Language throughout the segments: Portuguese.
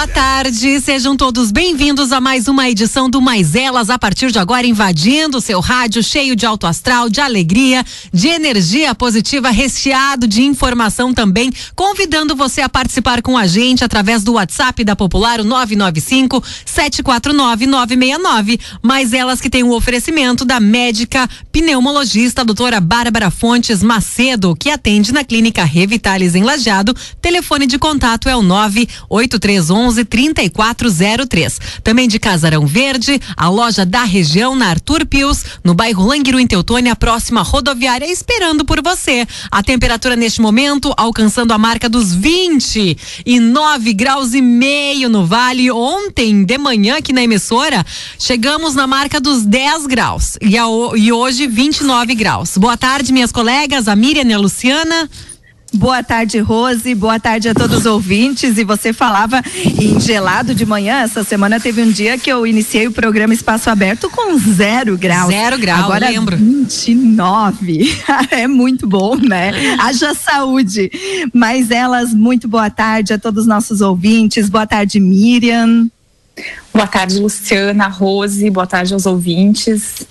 boa tarde. Sejam todos bem-vindos a mais uma edição do Mais Elas. A partir de agora, invadindo o seu rádio, cheio de alto astral, de alegria, de energia positiva, recheado de informação também. Convidando você a participar com a gente através do WhatsApp da Popular, o 995 749 969. Mais Elas que tem o oferecimento da médica pneumologista doutora Bárbara Fontes Macedo, que atende na clínica Revitalis em Lajeado. Telefone de contato é o 98311 3403. Também de Casarão Verde, a loja da região na Arthur Pius, no bairro Languiru em Teutônia, próxima rodoviária, esperando por você. A temperatura neste momento alcançando a marca dos 29 graus e meio no Vale. Ontem de manhã aqui na emissora, chegamos na marca dos 10 graus e, a, e hoje 29 graus. Boa tarde, minhas colegas, a Miriam e a Luciana. Boa tarde, Rose. Boa tarde a todos os ouvintes. E você falava em gelado de manhã. Essa semana teve um dia que eu iniciei o programa Espaço Aberto com zero graus. Zero grau, Agora lembro. 29. é muito bom, né? Haja saúde. Mas elas, muito boa tarde a todos os nossos ouvintes. Boa tarde, Miriam. Boa tarde, Luciana, Rose. Boa tarde aos ouvintes.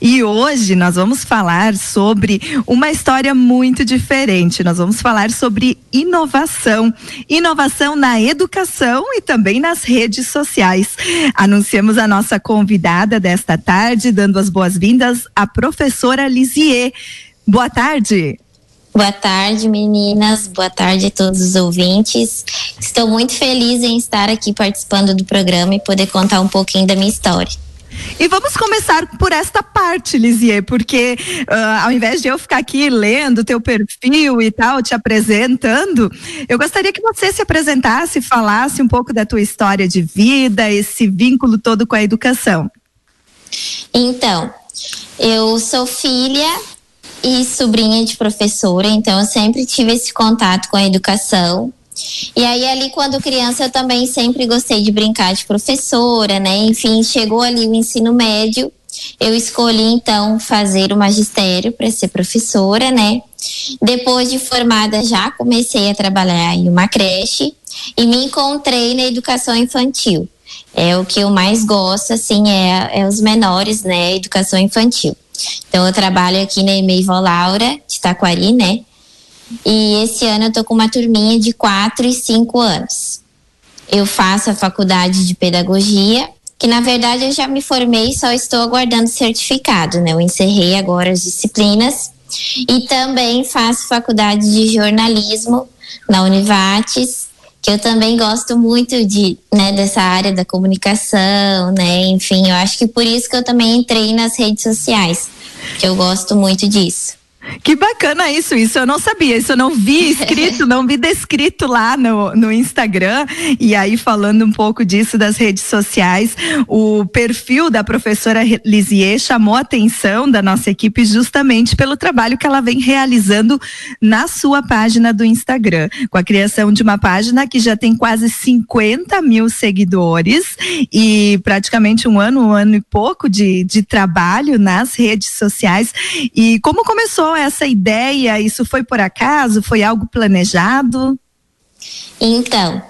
E hoje nós vamos falar sobre uma história muito diferente. Nós vamos falar sobre inovação. Inovação na educação e também nas redes sociais. Anunciamos a nossa convidada desta tarde, dando as boas-vindas à professora Lisier. Boa tarde. Boa tarde, meninas. Boa tarde a todos os ouvintes. Estou muito feliz em estar aqui participando do programa e poder contar um pouquinho da minha história. E vamos começar por esta parte, Lisier, porque uh, ao invés de eu ficar aqui lendo teu perfil e tal, te apresentando, eu gostaria que você se apresentasse, falasse um pouco da tua história de vida, esse vínculo todo com a educação. Então, eu sou filha e sobrinha de professora, então eu sempre tive esse contato com a educação. E aí, ali, quando criança, eu também sempre gostei de brincar de professora, né? Enfim, chegou ali o ensino médio, eu escolhi então fazer o magistério para ser professora, né? Depois de formada, já comecei a trabalhar em uma creche e me encontrei na educação infantil. É o que eu mais gosto, assim, é, é os menores, né? Educação infantil. Então, eu trabalho aqui na Emeivo Laura, de Taquari, né? E esse ano eu tô com uma turminha de 4 e 5 anos. Eu faço a faculdade de pedagogia, que na verdade eu já me formei, só estou aguardando certificado, né? Eu encerrei agora as disciplinas e também faço faculdade de jornalismo na Univates, que eu também gosto muito de, né, dessa área da comunicação, né? Enfim, eu acho que por isso que eu também entrei nas redes sociais, que eu gosto muito disso. Que bacana isso, isso eu não sabia, isso eu não vi escrito, não vi descrito lá no, no Instagram. E aí, falando um pouco disso das redes sociais, o perfil da professora Lisier chamou a atenção da nossa equipe justamente pelo trabalho que ela vem realizando na sua página do Instagram, com a criação de uma página que já tem quase 50 mil seguidores e praticamente um ano, um ano e pouco de, de trabalho nas redes sociais. E como começou essa ideia? Isso foi por acaso? Foi algo planejado? Então,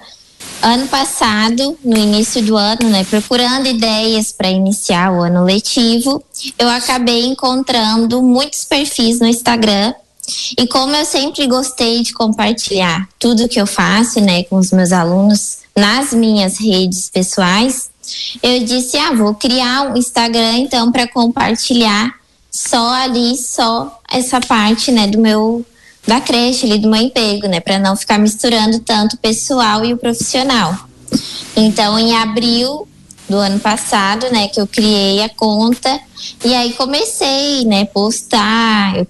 ano passado, no início do ano, né, procurando ideias para iniciar o ano letivo, eu acabei encontrando muitos perfis no Instagram. E como eu sempre gostei de compartilhar tudo que eu faço, né, com os meus alunos nas minhas redes pessoais, eu disse: "Ah, vou criar um Instagram então para compartilhar só ali, só essa parte, né, do meu da creche ali, do meu emprego, né, para não ficar misturando tanto o pessoal e o profissional. Então, em abril do ano passado, né, que eu criei a conta e aí comecei, né, postar, eu,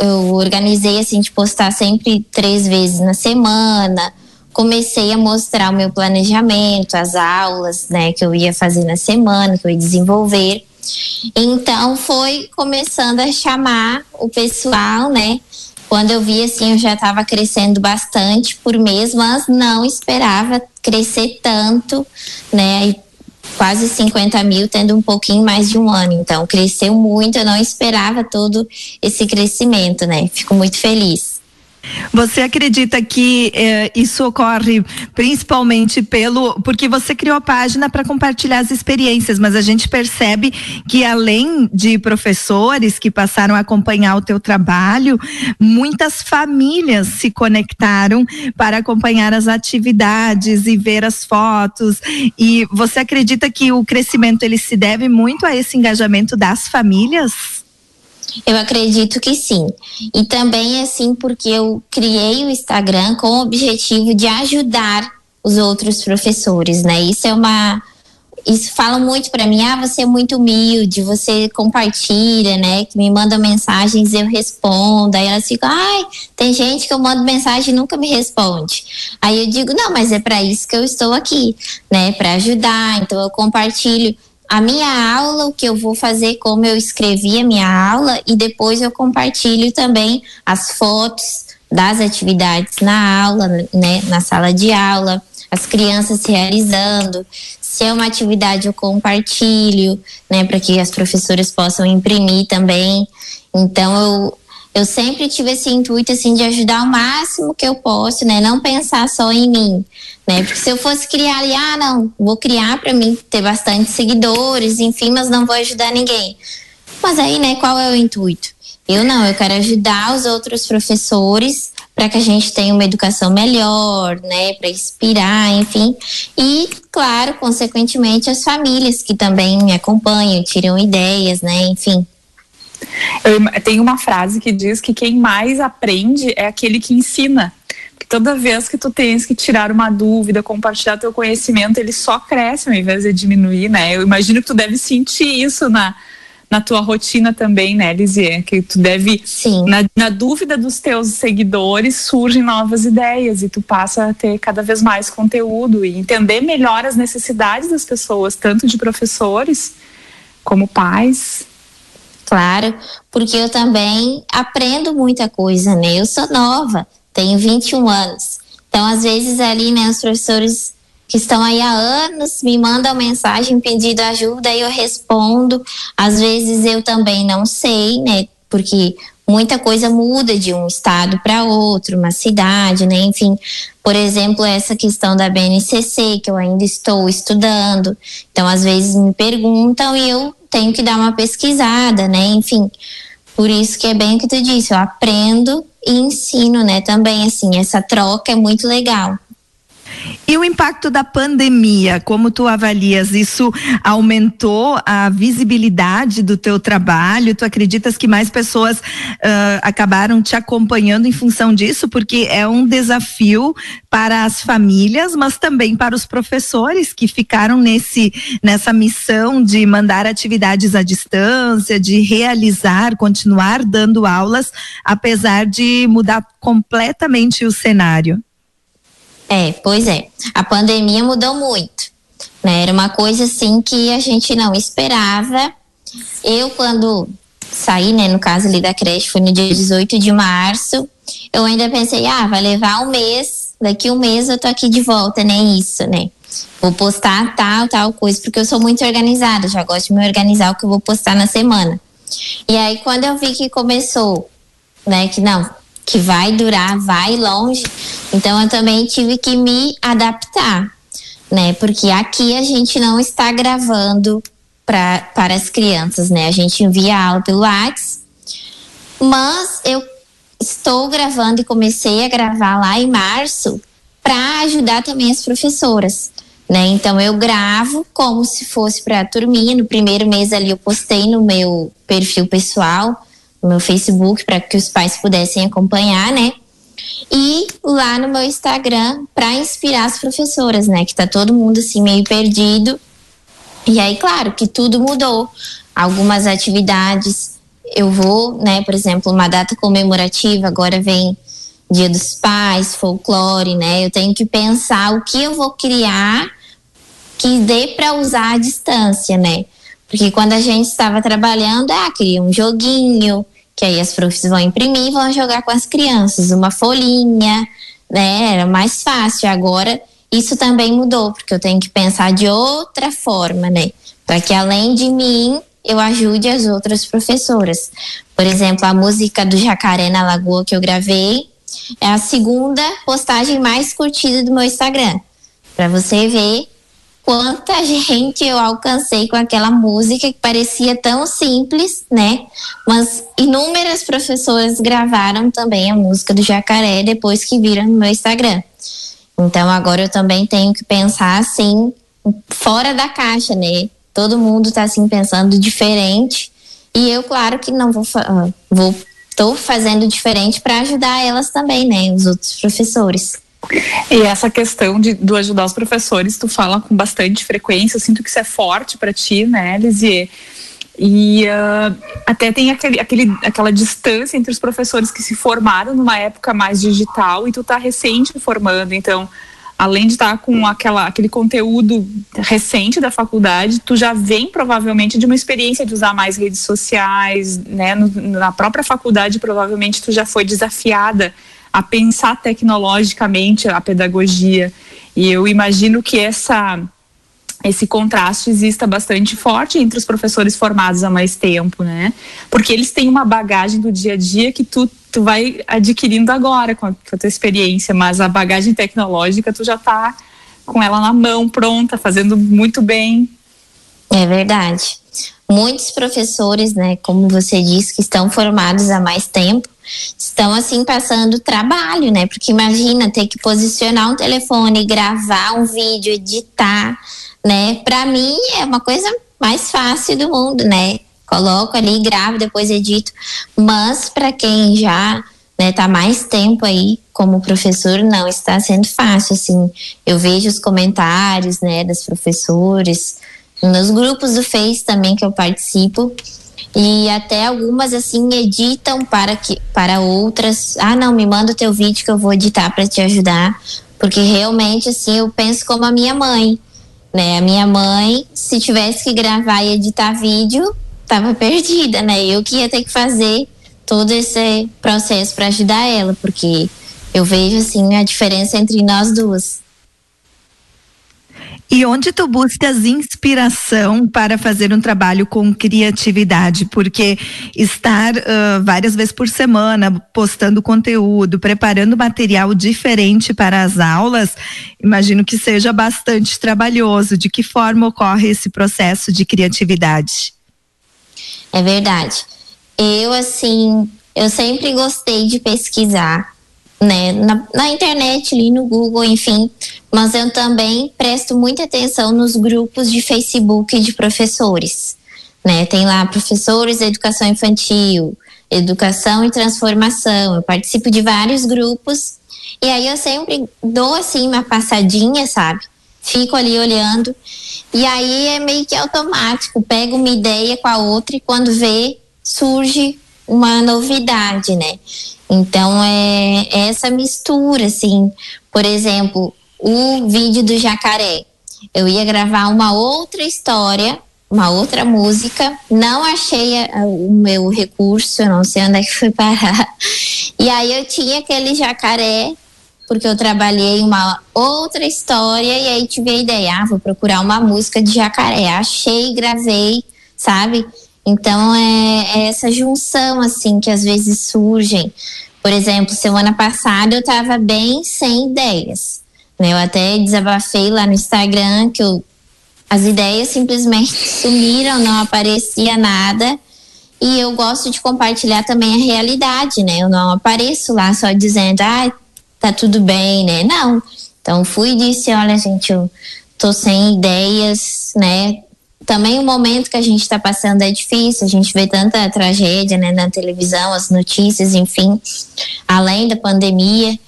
eu organizei assim de postar sempre três vezes na semana. Comecei a mostrar o meu planejamento, as aulas, né, que eu ia fazer na semana, que eu ia desenvolver. Então foi começando a chamar o pessoal, né? Quando eu vi assim, eu já estava crescendo bastante por mês, mas não esperava crescer tanto, né? Quase 50 mil, tendo um pouquinho mais de um ano. Então, cresceu muito, eu não esperava todo esse crescimento, né? Fico muito feliz. Você acredita que eh, isso ocorre principalmente pelo porque você criou a página para compartilhar as experiências, mas a gente percebe que além de professores que passaram a acompanhar o teu trabalho, muitas famílias se conectaram para acompanhar as atividades e ver as fotos. E você acredita que o crescimento ele se deve muito a esse engajamento das famílias? Eu acredito que sim. E também assim porque eu criei o Instagram com o objetivo de ajudar os outros professores, né? Isso é uma isso fala muito para mim, ah, você é muito humilde, você compartilha, né? Que me manda mensagens eu respondo. Aí elas ficam, ai, tem gente que eu mando mensagem e nunca me responde. Aí eu digo, não, mas é para isso que eu estou aqui, né? Para ajudar. Então eu compartilho a minha aula, o que eu vou fazer, como eu escrevi a minha aula, e depois eu compartilho também as fotos das atividades na aula, né, na sala de aula, as crianças realizando. Se é uma atividade, eu compartilho, né, para que as professoras possam imprimir também. Então, eu, eu sempre tive esse intuito assim de ajudar o máximo que eu posso, né? Não pensar só em mim, né? Porque se eu fosse criar ali, ah, não, vou criar para mim ter bastante seguidores, enfim, mas não vou ajudar ninguém. Mas aí, né, qual é o intuito? Eu não, eu quero ajudar os outros professores para que a gente tenha uma educação melhor, né, para inspirar, enfim. E, claro, consequentemente, as famílias que também me acompanham, tiram ideias, né, enfim. Eu, tem uma frase que diz que quem mais aprende é aquele que ensina. Porque toda vez que tu tens que tirar uma dúvida, compartilhar teu conhecimento, ele só cresce ao invés de diminuir, né? Eu imagino que tu deve sentir isso na, na tua rotina também, né, Lisier? Que tu deve, Sim. Na, na dúvida dos teus seguidores, surgem novas ideias e tu passa a ter cada vez mais conteúdo e entender melhor as necessidades das pessoas, tanto de professores como pais. Claro, porque eu também aprendo muita coisa, né? Eu sou nova, tenho 21 anos. Então, às vezes, ali, né, os professores que estão aí há anos me mandam mensagem pedindo ajuda e eu respondo. Às vezes eu também não sei, né? Porque muita coisa muda de um estado para outro, uma cidade, né? Enfim, por exemplo, essa questão da BNCC, que eu ainda estou estudando. Então, às vezes me perguntam e eu tenho que dar uma pesquisada, né? Enfim, por isso que é bem o que tu disse, eu aprendo e ensino, né? Também, assim, essa troca é muito legal. E o impacto da pandemia, como tu avalias? Isso aumentou a visibilidade do teu trabalho? Tu acreditas que mais pessoas uh, acabaram te acompanhando em função disso? Porque é um desafio para as famílias, mas também para os professores que ficaram nesse nessa missão de mandar atividades à distância, de realizar, continuar dando aulas, apesar de mudar completamente o cenário. É, pois é. A pandemia mudou muito. Né? Era uma coisa assim que a gente não esperava. Eu, quando saí, né, no caso ali da creche, foi no dia 18 de março, eu ainda pensei, ah, vai levar um mês, daqui um mês eu tô aqui de volta, nem isso, né? Vou postar tal, tal coisa, porque eu sou muito organizada, já gosto de me organizar o que eu vou postar na semana. E aí, quando eu vi que começou, né, que não, que vai durar, vai longe. Então eu também tive que me adaptar, né? Porque aqui a gente não está gravando pra, para as crianças, né? A gente envia aula pelo WhatsApp, mas eu estou gravando e comecei a gravar lá em março para ajudar também as professoras. Né? Então eu gravo como se fosse para a turminha. No primeiro mês ali eu postei no meu perfil pessoal no meu Facebook para que os pais pudessem acompanhar, né? E lá no meu Instagram para inspirar as professoras, né? Que tá todo mundo assim meio perdido. E aí, claro, que tudo mudou. Algumas atividades eu vou, né? Por exemplo, uma data comemorativa agora vem Dia dos Pais, folclore, né? Eu tenho que pensar o que eu vou criar que dê para usar à distância, né? Porque quando a gente estava trabalhando, ah, queria um joguinho, que aí as profs vão imprimir e vão jogar com as crianças, uma folhinha, né? Era mais fácil. Agora isso também mudou, porque eu tenho que pensar de outra forma, né? Para que além de mim, eu ajude as outras professoras. Por exemplo, a música do Jacaré na Lagoa que eu gravei, é a segunda postagem mais curtida do meu Instagram. Para você ver quanta gente eu alcancei com aquela música que parecia tão simples, né? Mas inúmeras professoras gravaram também a música do Jacaré depois que viram no meu Instagram. Então agora eu também tenho que pensar assim, fora da caixa, né? Todo mundo tá assim pensando diferente. E eu, claro que não vou, uh, vou tô fazendo diferente para ajudar elas também, né? Os outros professores. E essa questão de do ajudar os professores, tu fala com bastante frequência, eu sinto que isso é forte para ti, né, Lisier? E uh, até tem aquele, aquele, aquela distância entre os professores que se formaram numa época mais digital e tu tá recente formando, então além de estar tá com aquela, aquele conteúdo recente da faculdade, tu já vem provavelmente de uma experiência de usar mais redes sociais, né? Na própria faculdade, provavelmente tu já foi desafiada a pensar tecnologicamente a pedagogia. E eu imagino que essa esse contraste exista bastante forte entre os professores formados há mais tempo, né? Porque eles têm uma bagagem do dia a dia que tu, tu vai adquirindo agora com a, com a tua experiência, mas a bagagem tecnológica tu já está com ela na mão, pronta, fazendo muito bem. É verdade. Muitos professores, né, como você disse, que estão formados há mais tempo, estão assim passando trabalho, né? Porque imagina ter que posicionar um telefone, gravar um vídeo, editar, né? Para mim é uma coisa mais fácil do mundo, né? Coloco ali, gravo, depois edito. Mas para quem já né, tá mais tempo aí como professor, não está sendo fácil, assim. Eu vejo os comentários, né, das professores, nos grupos do Face também que eu participo, e até algumas assim editam para que para outras, ah, não, me manda o teu vídeo que eu vou editar para te ajudar, porque realmente assim eu penso como a minha mãe né? A minha mãe, se tivesse que gravar e editar vídeo, tava perdida, né? Eu que ia ter que fazer todo esse processo para ajudar ela, porque eu vejo assim a diferença entre nós duas. E onde tu buscas inspiração para fazer um trabalho com criatividade? Porque estar uh, várias vezes por semana postando conteúdo, preparando material diferente para as aulas, imagino que seja bastante trabalhoso. De que forma ocorre esse processo de criatividade? É verdade. Eu, assim, eu sempre gostei de pesquisar né, na, na, internet, ali no Google, enfim. Mas eu também presto muita atenção nos grupos de Facebook de professores. Né? Tem lá professores de educação infantil, educação e transformação. Eu participo de vários grupos e aí eu sempre dou assim uma passadinha, sabe? Fico ali olhando e aí é meio que automático. Pego uma ideia com a outra e quando vê surge uma novidade, né? Então é, é essa mistura, assim. Por exemplo, o vídeo do jacaré. Eu ia gravar uma outra história, uma outra música. Não achei a, o meu recurso, eu não sei onde é que foi parar. E aí eu tinha aquele jacaré, porque eu trabalhei uma outra história e aí tive a ideia, ah, vou procurar uma música de jacaré. Achei, gravei, sabe? Então é, é, essa junção assim que às vezes surgem. Por exemplo, semana passada eu estava bem sem ideias. Né? Eu até desabafei lá no Instagram que eu, as ideias simplesmente sumiram, não aparecia nada. E eu gosto de compartilhar também a realidade, né? Eu não apareço lá só dizendo, ah, tá tudo bem, né? Não. Então fui e disse, olha, gente, eu tô sem ideias, né? Também o momento que a gente está passando é difícil, a gente vê tanta tragédia né, na televisão, as notícias, enfim, além da pandemia.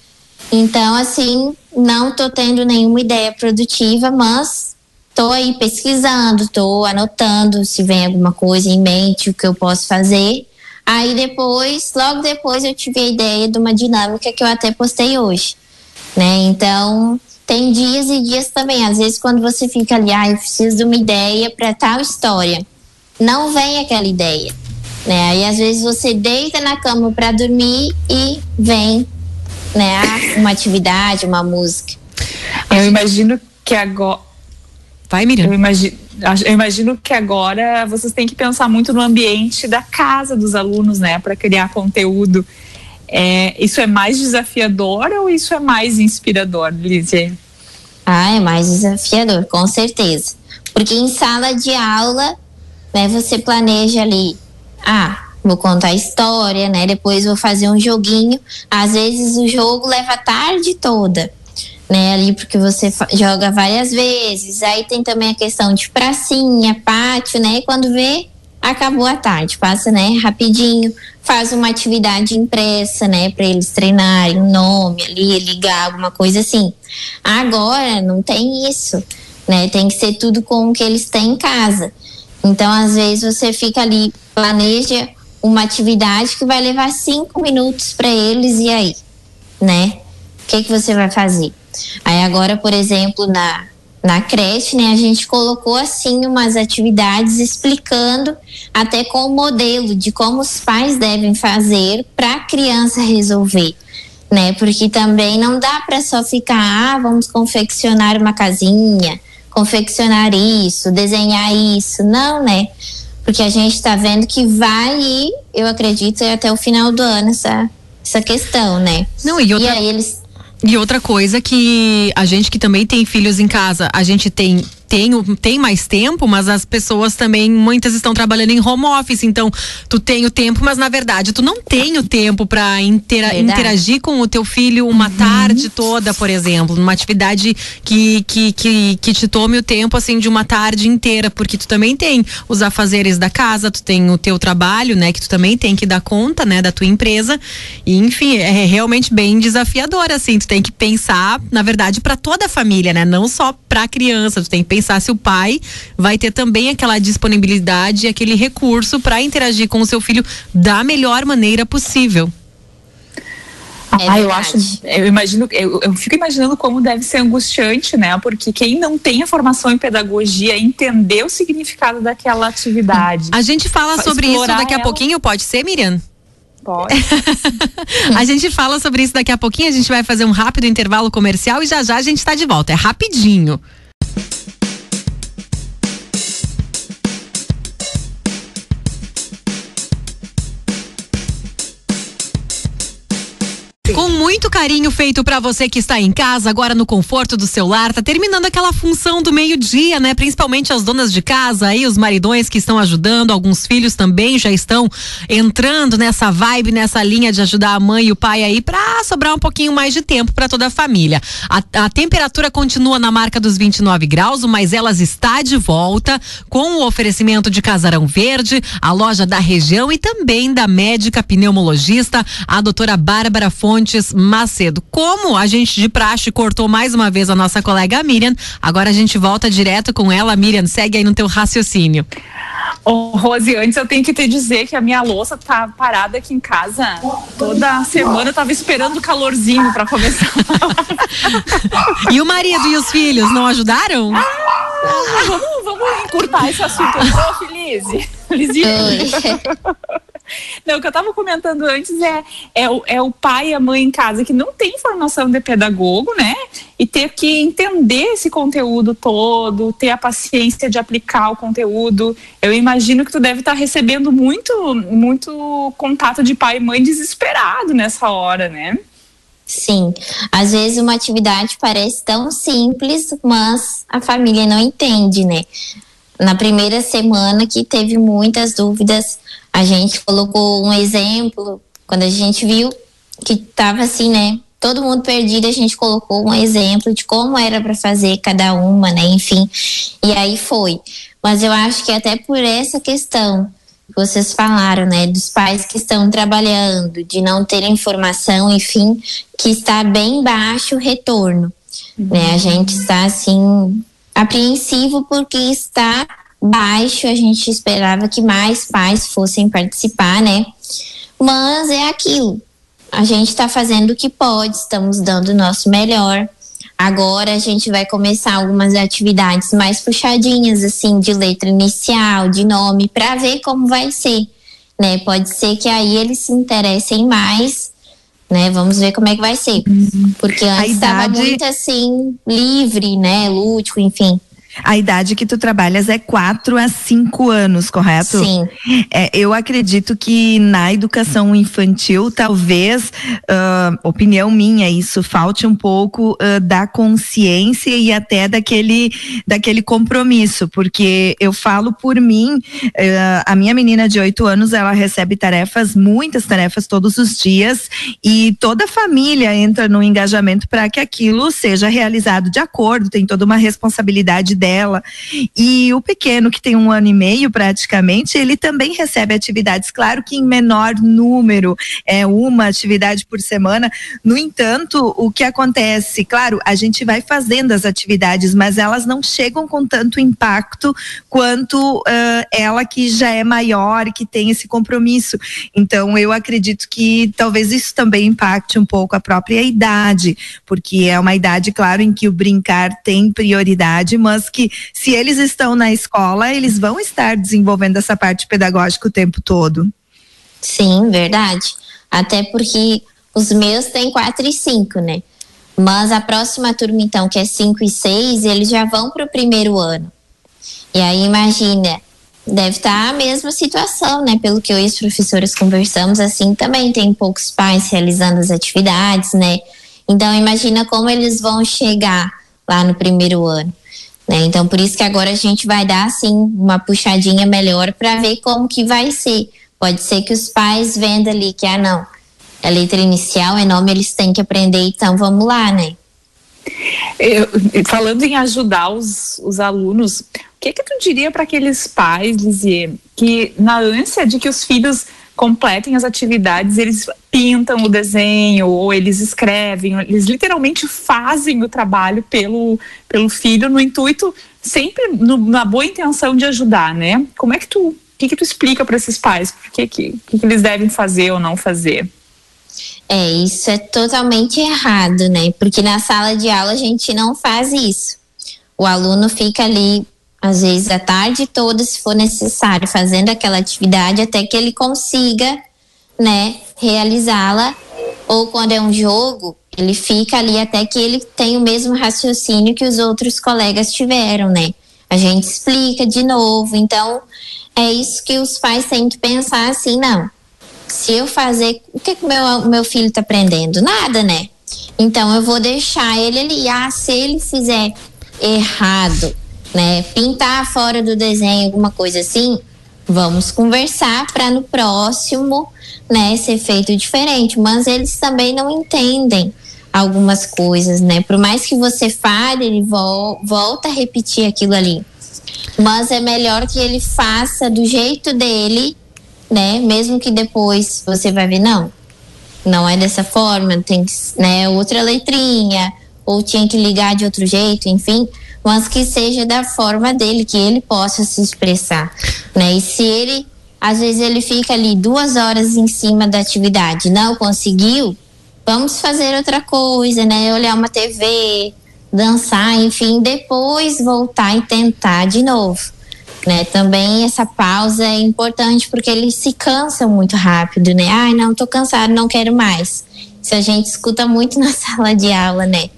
Então, assim, não estou tendo nenhuma ideia produtiva, mas estou aí pesquisando, estou anotando se vem alguma coisa em mente, o que eu posso fazer. Aí depois, logo depois, eu tive a ideia de uma dinâmica que eu até postei hoje. Né? Então, tem dias e dias também. Às vezes, quando você fica ali, ah, eu preciso de uma ideia para tal história, não vem aquela ideia. Né? Aí, às vezes, você deita na cama para dormir e vem né, uma atividade, uma música. Eu imagino que agora. Vai, Miriam. Eu imagino, eu imagino que agora vocês têm que pensar muito no ambiente da casa dos alunos, né, para criar conteúdo. É, isso é mais desafiador ou isso é mais inspirador, Lízia? Ah, é mais desafiador, com certeza. Porque em sala de aula, né, você planeja ali, ah, vou contar história, né? Depois vou fazer um joguinho. Às vezes o jogo leva a tarde toda, né? Ali porque você joga várias vezes. Aí tem também a questão de pracinha, pátio, né? E quando vê, acabou a tarde, passa, né? Rapidinho, faz uma atividade impressa, né? Para eles treinarem nome ali, ligar alguma coisa assim. Agora não tem isso, né? Tem que ser tudo com o que eles têm em casa. Então, às vezes você fica ali, planeja uma atividade que vai levar cinco minutos para eles e aí, né? O que que você vai fazer? Aí agora, por exemplo, na na creche, né, a gente colocou assim umas atividades explicando até com o modelo de como os pais devem fazer para a criança resolver, né? Porque também não dá para só ficar, ah, vamos confeccionar uma casinha, confeccionar isso, desenhar isso, não, né? porque a gente está vendo que vai ir, eu acredito, até o final do ano essa, essa questão, né? Não, e, outra, e aí eles. E outra coisa que a gente que também tem filhos em casa, a gente tem tem, tem mais tempo, mas as pessoas também, muitas estão trabalhando em home office, então tu tem o tempo, mas na verdade tu não tem o tempo para intera interagir com o teu filho uma uhum. tarde toda, por exemplo, numa atividade que, que, que, que te tome o tempo assim de uma tarde inteira, porque tu também tem os afazeres da casa, tu tem o teu trabalho, né, que tu também tem que dar conta, né, da tua empresa, e enfim, é realmente bem desafiador, assim, tu tem que pensar, na verdade, para toda a família, né, não só para criança, tu tem que pensar se o pai vai ter também aquela disponibilidade, aquele recurso para interagir com o seu filho da melhor maneira possível. É ah, eu acho, eu imagino, eu, eu, fico imaginando como deve ser angustiante, né? Porque quem não tem a formação em pedagogia entender o significado daquela atividade. A gente fala sobre isso daqui a ela. pouquinho, pode ser, Miriam? Pode. a gente fala sobre isso daqui a pouquinho, a gente vai fazer um rápido intervalo comercial e já já a gente está de volta. É rapidinho. Muito carinho feito para você que está em casa, agora no conforto do seu lar, tá terminando aquela função do meio-dia, né? Principalmente as donas de casa aí, os maridões que estão ajudando, alguns filhos também já estão entrando nessa vibe, nessa linha de ajudar a mãe e o pai aí para sobrar um pouquinho mais de tempo para toda a família. A, a, temperatura continua na marca dos 29 graus, mas elas está de volta com o oferecimento de Casarão Verde, a loja da região e também da médica pneumologista, a doutora Bárbara Fonte Fontes Macedo. Como a gente de praxe cortou mais uma vez a nossa colega Miriam, agora a gente volta direto com ela. Miriam, segue aí no teu raciocínio. Ô, Rose, antes eu tenho que te dizer que a minha louça tá parada aqui em casa. Toda semana eu tava esperando o calorzinho para começar. e o marido e os filhos não ajudaram? Ah, vamos, vamos encurtar esse assunto. Feliz. Felizinho. Não, o que eu estava comentando antes é, é, o, é o pai e a mãe em casa que não tem formação de pedagogo, né? E ter que entender esse conteúdo todo, ter a paciência de aplicar o conteúdo. Eu imagino que tu deve estar tá recebendo muito, muito contato de pai e mãe desesperado nessa hora, né? Sim, às vezes uma atividade parece tão simples, mas a família não entende, né? Na primeira semana que teve muitas dúvidas a gente colocou um exemplo, quando a gente viu que estava assim, né? Todo mundo perdido, a gente colocou um exemplo de como era para fazer cada uma, né? Enfim, e aí foi. Mas eu acho que até por essa questão que vocês falaram, né, dos pais que estão trabalhando, de não ter informação, enfim, que está bem baixo o retorno, uhum. né? A gente está assim apreensivo porque está baixo, a gente esperava que mais pais fossem participar, né? Mas é aquilo. A gente está fazendo o que pode, estamos dando o nosso melhor. Agora a gente vai começar algumas atividades mais puxadinhas, assim, de letra inicial, de nome, para ver como vai ser, né? Pode ser que aí eles se interessem mais, né? Vamos ver como é que vai ser. Porque antes estava idade... muito assim, livre, né? Lúdico, enfim. A idade que tu trabalhas é 4 a 5 anos, correto? Sim. É, eu acredito que na educação infantil, talvez, uh, opinião minha, isso falte um pouco uh, da consciência e até daquele, daquele compromisso, porque eu falo por mim, uh, a minha menina de 8 anos, ela recebe tarefas, muitas tarefas todos os dias, e toda a família entra no engajamento para que aquilo seja realizado de acordo, tem toda uma responsabilidade dela. E o pequeno, que tem um ano e meio praticamente, ele também recebe atividades, claro que em menor número, é uma atividade por semana. No entanto, o que acontece, claro, a gente vai fazendo as atividades, mas elas não chegam com tanto impacto quanto uh, ela que já é maior que tem esse compromisso. Então, eu acredito que talvez isso também impacte um pouco a própria idade, porque é uma idade, claro, em que o brincar tem prioridade, mas que se eles estão na escola, eles vão estar desenvolvendo essa parte pedagógica o tempo todo. Sim, verdade. Até porque os meus têm 4 e 5, né? Mas a próxima turma, então, que é 5 e 6, eles já vão para o primeiro ano. E aí, imagina, deve estar tá a mesma situação, né? Pelo que eu e os professores conversamos, assim, também tem poucos pais realizando as atividades, né? Então, imagina como eles vão chegar lá no primeiro ano. Né? Então, por isso que agora a gente vai dar, assim, uma puxadinha melhor para ver como que vai ser. Pode ser que os pais vendam ali que, ah, não, a letra inicial é nome, eles têm que aprender, então vamos lá, né? Eu, falando em ajudar os, os alunos, o que que tu diria para aqueles pais, Lizier, que na ânsia de que os filhos completem as atividades, eles pintam o desenho ou eles escrevem, eles literalmente fazem o trabalho pelo, pelo filho no intuito, sempre no, na boa intenção de ajudar, né? Como é que tu, o que que tu explica para esses pais? O que que, que que eles devem fazer ou não fazer? É, isso é totalmente errado, né? Porque na sala de aula a gente não faz isso. O aluno fica ali às vezes a tarde toda, se for necessário, fazendo aquela atividade até que ele consiga, né, realizá-la. Ou quando é um jogo, ele fica ali até que ele tenha o mesmo raciocínio que os outros colegas tiveram, né? A gente explica de novo. Então, é isso que os pais têm que pensar assim, não. Se eu fazer, o que que meu meu filho está aprendendo? Nada, né? Então eu vou deixar ele ali. Ah, se ele fizer errado, né, pintar fora do desenho, alguma coisa assim, vamos conversar para no próximo, né, ser feito diferente. Mas eles também não entendem algumas coisas, né? Por mais que você fale, ele vo volta a repetir aquilo ali. Mas é melhor que ele faça do jeito dele, né? Mesmo que depois você vai ver, não, não é dessa forma, tem né, outra letrinha, ou tinha que ligar de outro jeito, enfim mas que seja da forma dele, que ele possa se expressar, né? E se ele, às vezes ele fica ali duas horas em cima da atividade, não conseguiu, vamos fazer outra coisa, né? Olhar uma TV, dançar, enfim, depois voltar e tentar de novo. Né? Também essa pausa é importante porque eles se cansam muito rápido, né? Ai, não, tô cansado, não quero mais. Isso a gente escuta muito na sala de aula, né?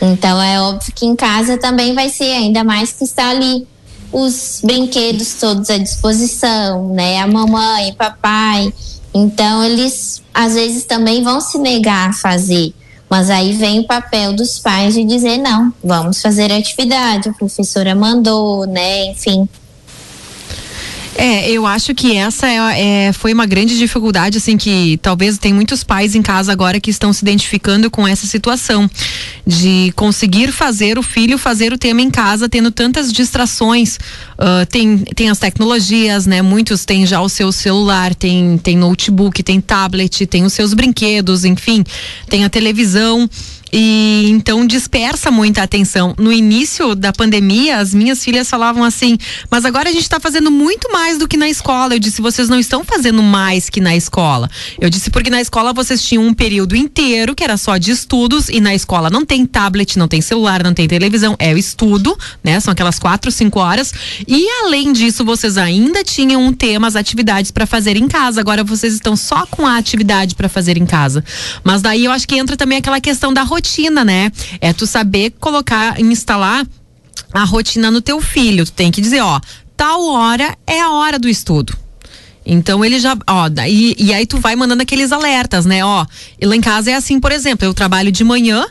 Então é óbvio que em casa também vai ser, ainda mais que está ali os brinquedos todos à disposição, né? A mamãe, papai. Então eles às vezes também vão se negar a fazer. Mas aí vem o papel dos pais de dizer não, vamos fazer a atividade, a professora mandou, né? Enfim. É, eu acho que essa é, é, foi uma grande dificuldade, assim, que talvez tem muitos pais em casa agora que estão se identificando com essa situação de conseguir fazer o filho fazer o tema em casa, tendo tantas distrações. Uh, tem, tem as tecnologias, né? Muitos têm já o seu celular, tem, tem notebook, tem tablet, tem os seus brinquedos, enfim, tem a televisão. E então dispersa muita atenção. No início da pandemia, as minhas filhas falavam assim: "Mas agora a gente está fazendo muito mais do que na escola". Eu disse: "Vocês não estão fazendo mais que na escola". Eu disse porque na escola vocês tinham um período inteiro que era só de estudos e na escola não tem tablet, não tem celular, não tem televisão, é o estudo, né? São aquelas quatro, cinco horas. E além disso, vocês ainda tinham um tema, as atividades para fazer em casa. Agora vocês estão só com a atividade para fazer em casa. Mas daí eu acho que entra também aquela questão da rotina rotina, né? É tu saber colocar, instalar a rotina no teu filho. Tu tem que dizer, ó, tal hora é a hora do estudo. Então ele já, ó, e, e aí tu vai mandando aqueles alertas, né? Ó, lá em casa é assim, por exemplo, eu trabalho de manhã,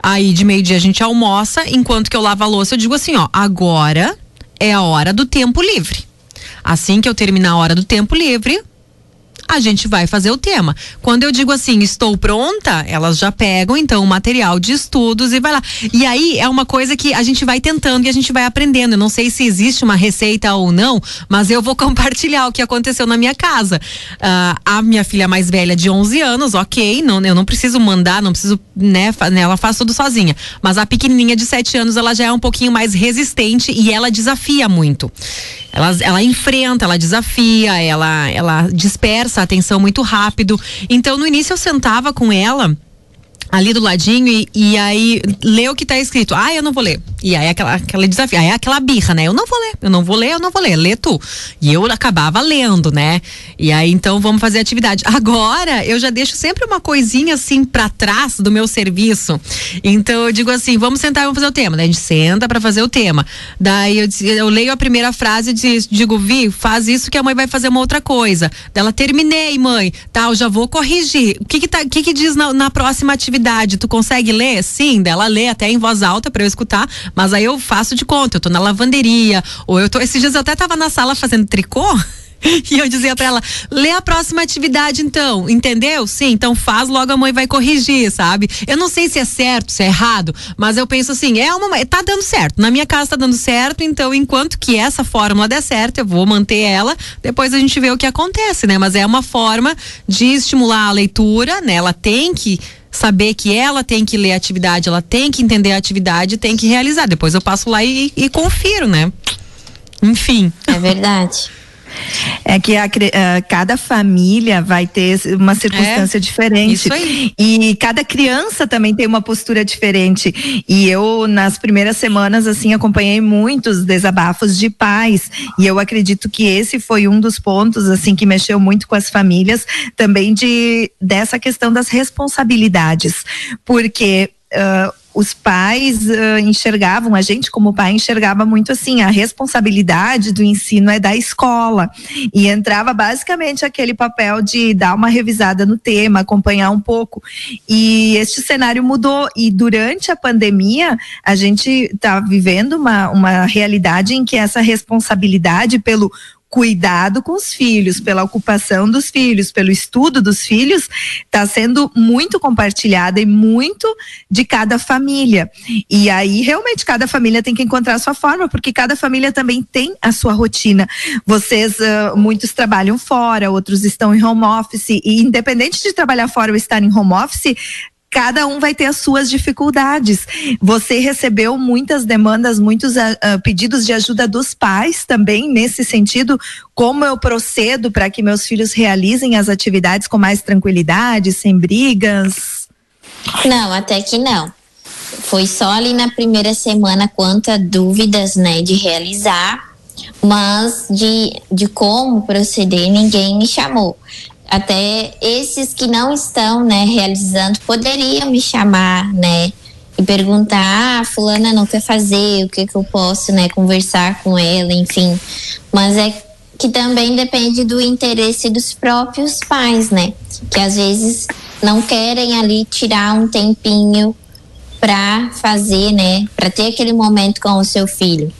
aí de meio-dia a gente almoça, enquanto que eu lavo a louça, eu digo assim, ó, agora é a hora do tempo livre. Assim que eu terminar a hora do tempo livre, a gente vai fazer o tema. Quando eu digo assim, estou pronta, elas já pegam então o material de estudos e vai lá. E aí é uma coisa que a gente vai tentando e a gente vai aprendendo. Eu não sei se existe uma receita ou não, mas eu vou compartilhar o que aconteceu na minha casa. Uh, a minha filha mais velha de 11 anos, ok, não, eu não preciso mandar, não preciso, né, né, ela faz tudo sozinha. Mas a pequenininha de 7 anos, ela já é um pouquinho mais resistente e ela desafia muito. Ela, ela enfrenta, ela desafia, ela, ela dispersa a atenção muito rápido. Então, no início eu sentava com ela ali do ladinho e, e aí lê o que está escrito. Ah, eu não vou ler. E aí aquela, aquela desafio, aí aquela birra, né? Eu não vou ler, eu não vou ler, eu não vou ler, lê tu. E eu acabava lendo, né? E aí então vamos fazer atividade. Agora eu já deixo sempre uma coisinha assim para trás do meu serviço. Então eu digo assim, vamos sentar e vamos fazer o tema. Daí a gente senta para fazer o tema. Daí eu, eu leio a primeira frase e digo, Vi, faz isso que a mãe vai fazer uma outra coisa. Dela terminei, mãe. Tá, eu já vou corrigir. O que que, tá, que, que diz na, na próxima atividade? Tu consegue ler? Sim, dela lê até em voz alta para eu escutar, mas aí eu faço de conta, eu tô na lavanderia, ou eu tô, esses dias eu até tava na sala fazendo tricô, E eu dizia para ela: lê a próxima atividade então, entendeu? Sim, então faz, logo a mãe vai corrigir, sabe? Eu não sei se é certo, se é errado, mas eu penso assim: é uma. tá dando certo. Na minha casa tá dando certo, então enquanto que essa fórmula der certo, eu vou manter ela, depois a gente vê o que acontece, né? Mas é uma forma de estimular a leitura, né? Ela tem que saber que ela tem que ler a atividade, ela tem que entender a atividade, tem que realizar. Depois eu passo lá e, e confiro, né? Enfim. É verdade. É que a, a, cada família vai ter uma circunstância é, diferente. Isso aí. E cada criança também tem uma postura diferente. E eu, nas primeiras semanas, assim, acompanhei muitos desabafos de pais. E eu acredito que esse foi um dos pontos, assim, que mexeu muito com as famílias, também de dessa questão das responsabilidades. Porque. Uh, os pais uh, enxergavam, a gente como pai enxergava muito assim, a responsabilidade do ensino é da escola. E entrava basicamente aquele papel de dar uma revisada no tema, acompanhar um pouco. E este cenário mudou. E durante a pandemia, a gente está vivendo uma, uma realidade em que essa responsabilidade pelo cuidado com os filhos, pela ocupação dos filhos, pelo estudo dos filhos, está sendo muito compartilhada e muito de cada família. E aí, realmente, cada família tem que encontrar a sua forma, porque cada família também tem a sua rotina. Vocês, uh, muitos trabalham fora, outros estão em home office, e independente de trabalhar fora ou estar em home office, cada um vai ter as suas dificuldades. Você recebeu muitas demandas, muitos uh, pedidos de ajuda dos pais também nesse sentido. Como eu procedo para que meus filhos realizem as atividades com mais tranquilidade, sem brigas? Não, até que não. Foi só ali na primeira semana quanto dúvidas, né, de realizar, mas de, de como proceder ninguém me chamou até esses que não estão, né, realizando, poderiam me chamar, né, e perguntar, ah, fulana não quer fazer, o que que eu posso, né, conversar com ela, enfim. Mas é que também depende do interesse dos próprios pais, né, que às vezes não querem ali tirar um tempinho para fazer, né, para ter aquele momento com o seu filho.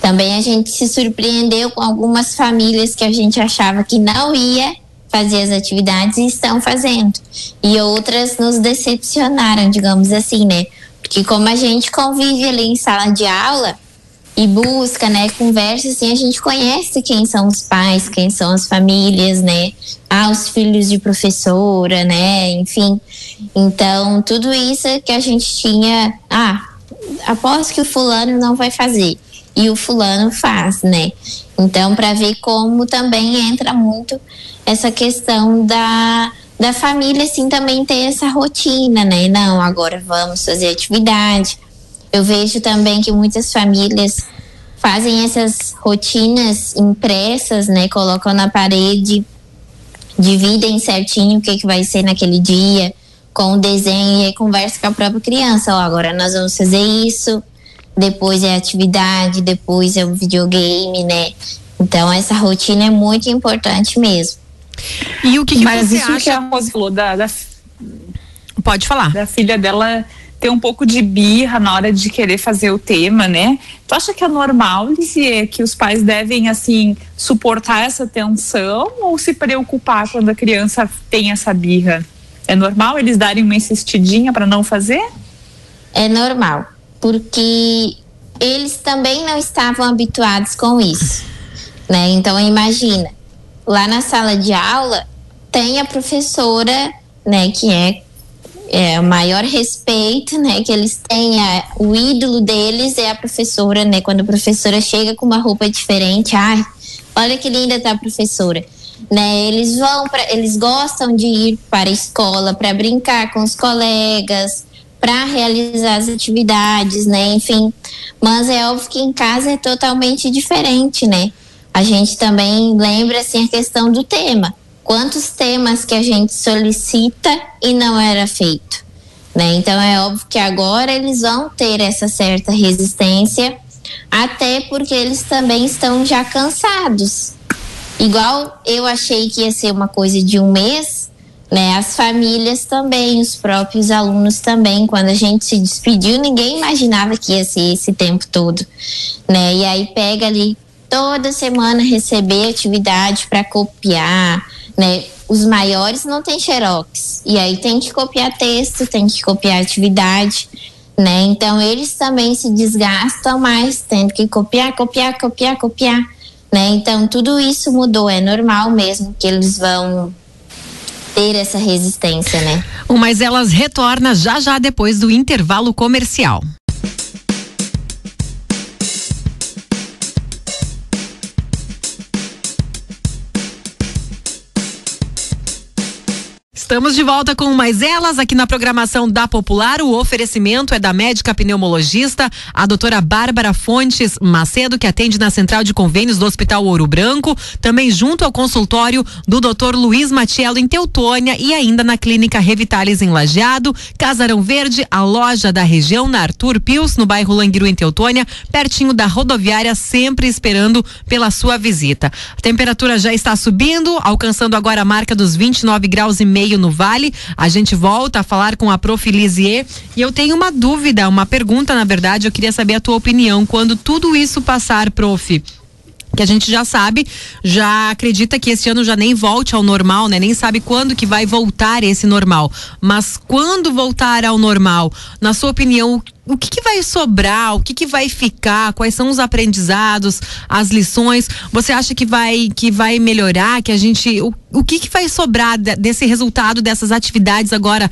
Também a gente se surpreendeu com algumas famílias que a gente achava que não ia fazer as atividades e estão fazendo. E outras nos decepcionaram, digamos assim, né? Porque como a gente convive ali em sala de aula e busca, né, conversa assim, a gente conhece quem são os pais, quem são as famílias, né? Ah, os filhos de professora, né? Enfim. Então, tudo isso que a gente tinha, ah, aposto que o fulano não vai fazer e o fulano faz, né? Então, para ver como também entra muito essa questão da, da família, assim, também ter essa rotina, né? Não, agora vamos fazer atividade. Eu vejo também que muitas famílias fazem essas rotinas impressas, né? Colocam na parede, dividem certinho o que, que vai ser naquele dia, com o desenho e aí conversa com a própria criança. Ó, agora nós vamos fazer isso, depois é atividade, depois é o videogame, né? Então essa rotina é muito importante mesmo. E o que, que Mas você isso acha? que a Rose falou da, da, Pode falar. Da filha dela ter um pouco de birra na hora de querer fazer o tema, né? Tu acha que é normal, Lizzie, que os pais devem, assim, suportar essa tensão ou se preocupar quando a criança tem essa birra? É normal eles darem uma insistidinha para não fazer? É normal, porque eles também não estavam habituados com isso, né? Então imagina, lá na sala de aula tem a professora, né, que é, é o maior respeito, né, que eles têm, a, o ídolo deles é a professora, né? Quando a professora chega com uma roupa diferente, ai, olha que linda tá a professora né? Eles vão para, eles gostam de ir para a escola para brincar com os colegas, para realizar as atividades, né? Enfim, mas é óbvio que em casa é totalmente diferente, né? A gente também lembra assim a questão do tema. Quantos temas que a gente solicita e não era feito, né? Então é óbvio que agora eles vão ter essa certa resistência, até porque eles também estão já cansados, Igual eu achei que ia ser uma coisa de um mês, né? As famílias também, os próprios alunos também. Quando a gente se despediu, ninguém imaginava que ia ser esse tempo todo, né? E aí pega ali toda semana receber atividade para copiar, né? Os maiores não tem xerox e aí tem que copiar texto, tem que copiar atividade, né? Então eles também se desgastam mais, tendo que copiar, copiar, copiar, copiar. Né? Então, tudo isso mudou, é normal mesmo que eles vão ter essa resistência, né? Mas elas retorna já já depois do intervalo comercial. Estamos de volta com mais elas aqui na programação da Popular. O oferecimento é da médica pneumologista, a doutora Bárbara Fontes Macedo, que atende na central de convênios do Hospital Ouro Branco, também junto ao consultório do doutor Luiz Matiello em Teutônia e ainda na clínica Revitalis em Lajeado, Casarão Verde, a loja da região na Arthur Pius, no bairro Languiru em Teutônia, pertinho da rodoviária, sempre esperando pela sua visita. A temperatura já está subindo, alcançando agora a marca dos 29 graus e meio no Vale. A gente volta a falar com a Prof. Lisier e eu tenho uma dúvida, uma pergunta, na verdade, eu queria saber a tua opinião. Quando tudo isso passar, Prof., que a gente já sabe, já acredita que esse ano já nem volte ao normal, né? Nem sabe quando que vai voltar esse normal. Mas quando voltar ao normal, na sua opinião, o que, que vai sobrar? O que, que vai ficar? Quais são os aprendizados, as lições? Você acha que vai que vai melhorar? Que a gente o, o que, que vai sobrar desse resultado dessas atividades agora?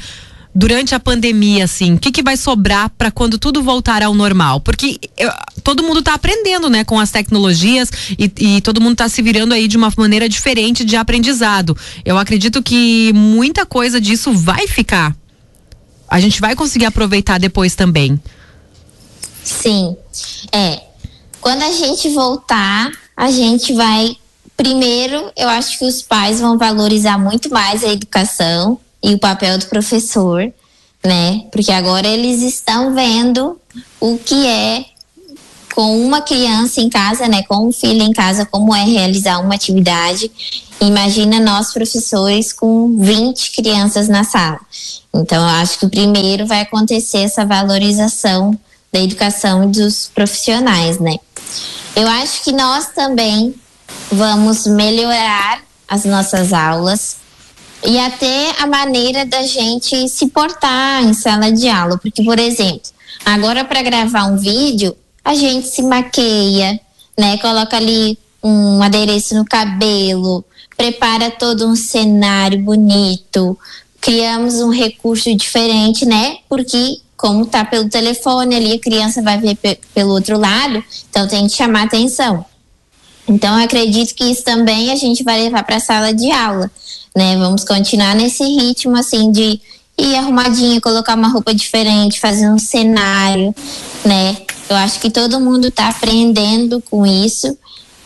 Durante a pandemia, assim, o que, que vai sobrar para quando tudo voltar ao normal? Porque eu, todo mundo está aprendendo, né, com as tecnologias e, e todo mundo está se virando aí de uma maneira diferente de aprendizado. Eu acredito que muita coisa disso vai ficar. A gente vai conseguir aproveitar depois também. Sim. É. Quando a gente voltar, a gente vai. Primeiro, eu acho que os pais vão valorizar muito mais a educação e o papel do professor, né? Porque agora eles estão vendo o que é com uma criança em casa, né, com um filho em casa, como é realizar uma atividade. Imagina nós professores com 20 crianças na sala. Então, eu acho que primeiro vai acontecer essa valorização da educação dos profissionais, né? Eu acho que nós também vamos melhorar as nossas aulas, e até a maneira da gente se portar em sala de aula. Porque, por exemplo, agora para gravar um vídeo, a gente se maqueia, né? Coloca ali um adereço no cabelo, prepara todo um cenário bonito, criamos um recurso diferente, né? Porque como tá pelo telefone ali, a criança vai ver pelo outro lado, então tem que chamar atenção. Então, acredito que isso também a gente vai levar para a sala de aula, né? Vamos continuar nesse ritmo, assim, de ir arrumadinha, colocar uma roupa diferente, fazer um cenário, né? Eu acho que todo mundo está aprendendo com isso.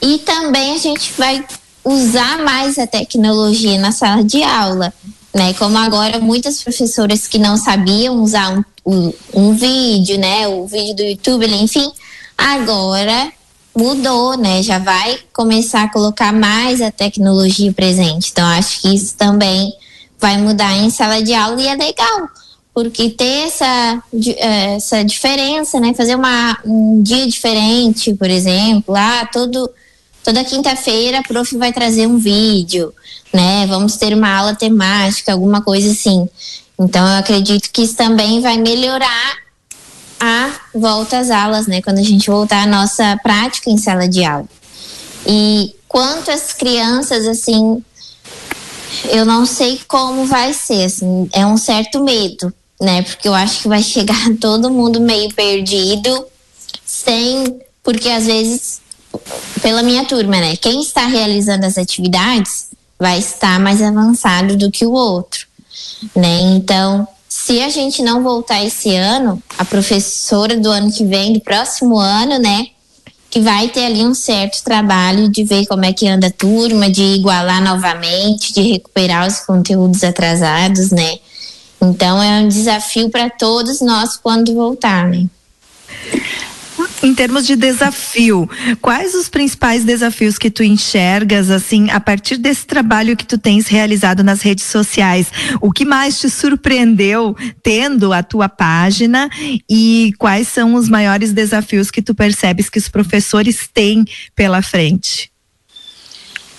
E também a gente vai usar mais a tecnologia na sala de aula, né? Como agora muitas professoras que não sabiam usar um, o, um vídeo, né? O vídeo do YouTube, enfim. Agora mudou, né? Já vai começar a colocar mais a tecnologia presente. Então, acho que isso também vai mudar em sala de aula e é legal, porque ter essa, eh, essa diferença, né? Fazer uma, um dia diferente, por exemplo, ah, todo, toda quinta-feira a prof vai trazer um vídeo, né? Vamos ter uma aula temática, alguma coisa assim. Então, eu acredito que isso também vai melhorar a volta às aulas, né? Quando a gente voltar à nossa prática em sala de aula. E quanto às crianças, assim, eu não sei como vai ser, assim, é um certo medo, né? Porque eu acho que vai chegar todo mundo meio perdido, sem, porque às vezes, pela minha turma, né? Quem está realizando as atividades vai estar mais avançado do que o outro, né? Então, se a gente não voltar esse ano, a professora do ano que vem, do próximo ano, né, que vai ter ali um certo trabalho de ver como é que anda a turma, de igualar novamente, de recuperar os conteúdos atrasados, né? Então é um desafio para todos nós quando voltar, né? Em termos de desafio, quais os principais desafios que tu enxergas assim a partir desse trabalho que tu tens realizado nas redes sociais? O que mais te surpreendeu tendo a tua página e quais são os maiores desafios que tu percebes que os professores têm pela frente?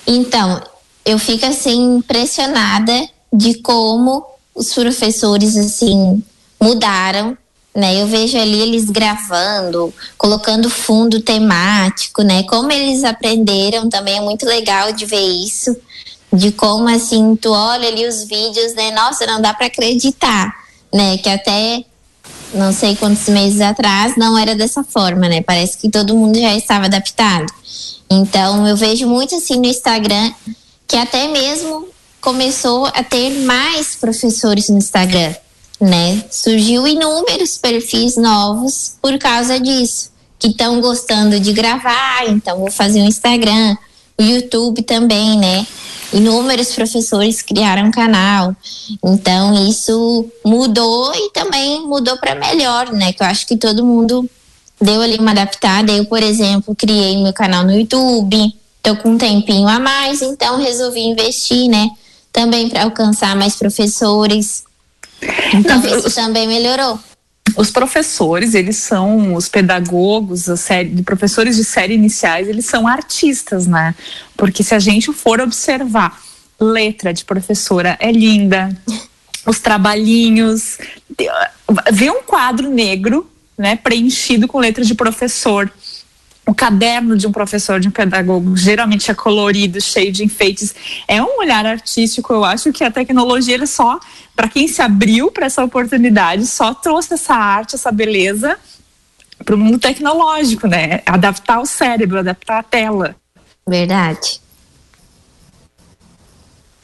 Então, eu fico assim impressionada de como os professores assim mudaram né? Eu vejo ali eles gravando, colocando fundo temático, né? Como eles aprenderam também é muito legal de ver isso, de como assim tu olha ali os vídeos, né? Nossa, não dá para acreditar, né? Que até não sei quantos meses atrás não era dessa forma, né? Parece que todo mundo já estava adaptado. Então eu vejo muito assim no Instagram que até mesmo começou a ter mais professores no Instagram né? Surgiu inúmeros perfis novos por causa disso, que estão gostando de gravar, então vou fazer um Instagram, o YouTube também, né? Inúmeros professores criaram canal. Então isso mudou e também mudou para melhor, né? Que eu acho que todo mundo deu ali uma adaptada. Eu, por exemplo, criei meu canal no YouTube, tô com um tempinho a mais, então resolvi investir, né? Também para alcançar mais professores. Então, isso também melhorou. Os professores, eles são os pedagogos, a série, professores de série iniciais, eles são artistas, né? Porque se a gente for observar, letra de professora é linda, os trabalhinhos, vê um quadro negro, né, preenchido com letra de professor o caderno de um professor, de um pedagogo, geralmente é colorido, cheio de enfeites. É um olhar artístico. Eu acho que a tecnologia, ele só, para quem se abriu para essa oportunidade, só trouxe essa arte, essa beleza para o mundo tecnológico, né? Adaptar o cérebro, adaptar a tela. Verdade.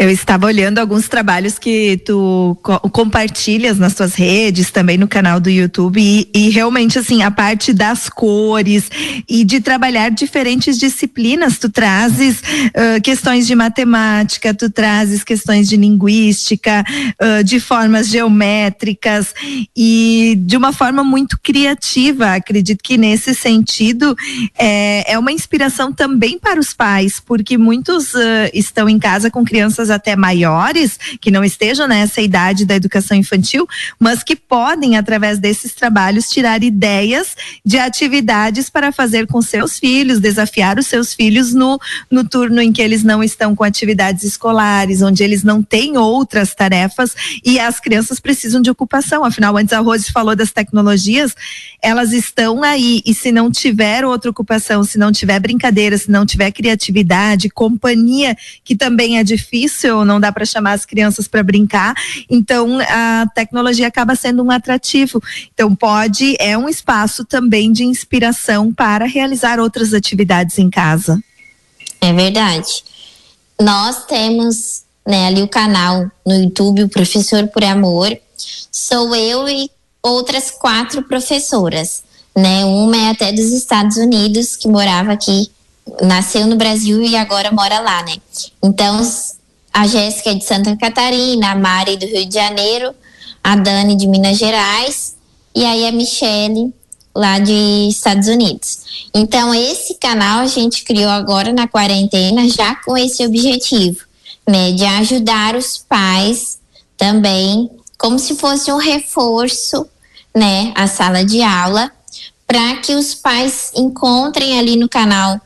Eu estava olhando alguns trabalhos que tu co compartilhas nas tuas redes, também no canal do YouTube, e, e, realmente, assim, a parte das cores e de trabalhar diferentes disciplinas, tu trazes uh, questões de matemática, tu trazes questões de linguística, uh, de formas geométricas e de uma forma muito criativa. Acredito que nesse sentido é, é uma inspiração também para os pais, porque muitos uh, estão em casa com crianças até maiores, que não estejam nessa idade da educação infantil, mas que podem, através desses trabalhos, tirar ideias de atividades para fazer com seus filhos, desafiar os seus filhos no, no turno em que eles não estão com atividades escolares, onde eles não têm outras tarefas e as crianças precisam de ocupação. Afinal, antes a Rose falou das tecnologias, elas estão aí e se não tiver outra ocupação, se não tiver brincadeira, se não tiver criatividade, companhia, que também é difícil, ou não dá para chamar as crianças para brincar. Então a tecnologia acaba sendo um atrativo. Então pode é um espaço também de inspiração para realizar outras atividades em casa. É verdade. Nós temos né, ali o canal no YouTube, o Professor por Amor. Sou eu e outras quatro professoras. Né? Uma é até dos Estados Unidos, que morava aqui, nasceu no Brasil e agora mora lá, né? Então, a Jéssica é de Santa Catarina, a Mari do Rio de Janeiro, a Dani de Minas Gerais e aí a Michelle lá de Estados Unidos. Então esse canal a gente criou agora na quarentena já com esse objetivo, né, de ajudar os pais também, como se fosse um reforço, né, a sala de aula, para que os pais encontrem ali no canal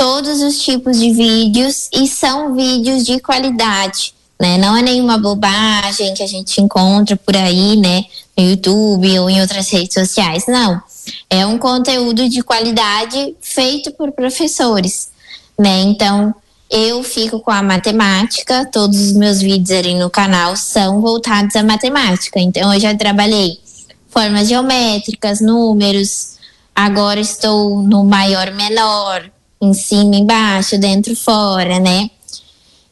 todos os tipos de vídeos e são vídeos de qualidade, né? Não é nenhuma bobagem que a gente encontra por aí, né, no YouTube ou em outras redes sociais, não. É um conteúdo de qualidade feito por professores, né? Então, eu fico com a matemática, todos os meus vídeos ali no canal são voltados à matemática. Então, eu já trabalhei formas geométricas, números, agora estou no maior menor, em cima, embaixo, dentro, fora, né?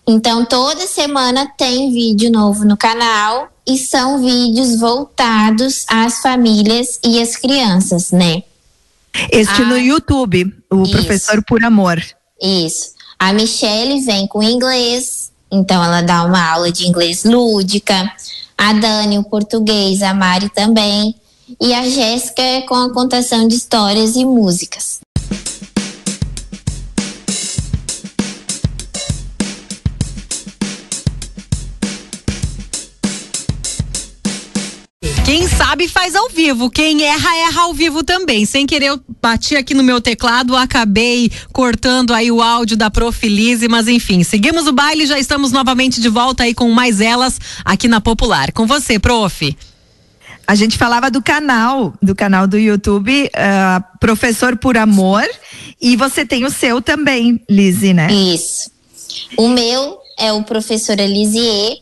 Então, toda semana tem vídeo novo no canal e são vídeos voltados às famílias e às crianças, né? Este ah, no YouTube, o isso, Professor por Amor. Isso. A Michelle vem com inglês, então ela dá uma aula de inglês lúdica. A Dani, o português, a Mari também. E a Jéssica é com a contação de histórias e músicas. Sabe faz ao vivo. Quem erra, erra ao vivo também. Sem querer, eu bati aqui no meu teclado, acabei cortando aí o áudio da Profilize, mas enfim, seguimos o baile, já estamos novamente de volta aí com mais elas aqui na Popular. Com você, prof. A gente falava do canal, do canal do YouTube, uh, Professor por Amor, e você tem o seu também, Lizzie, né? Isso. O meu é o Professor Elisier,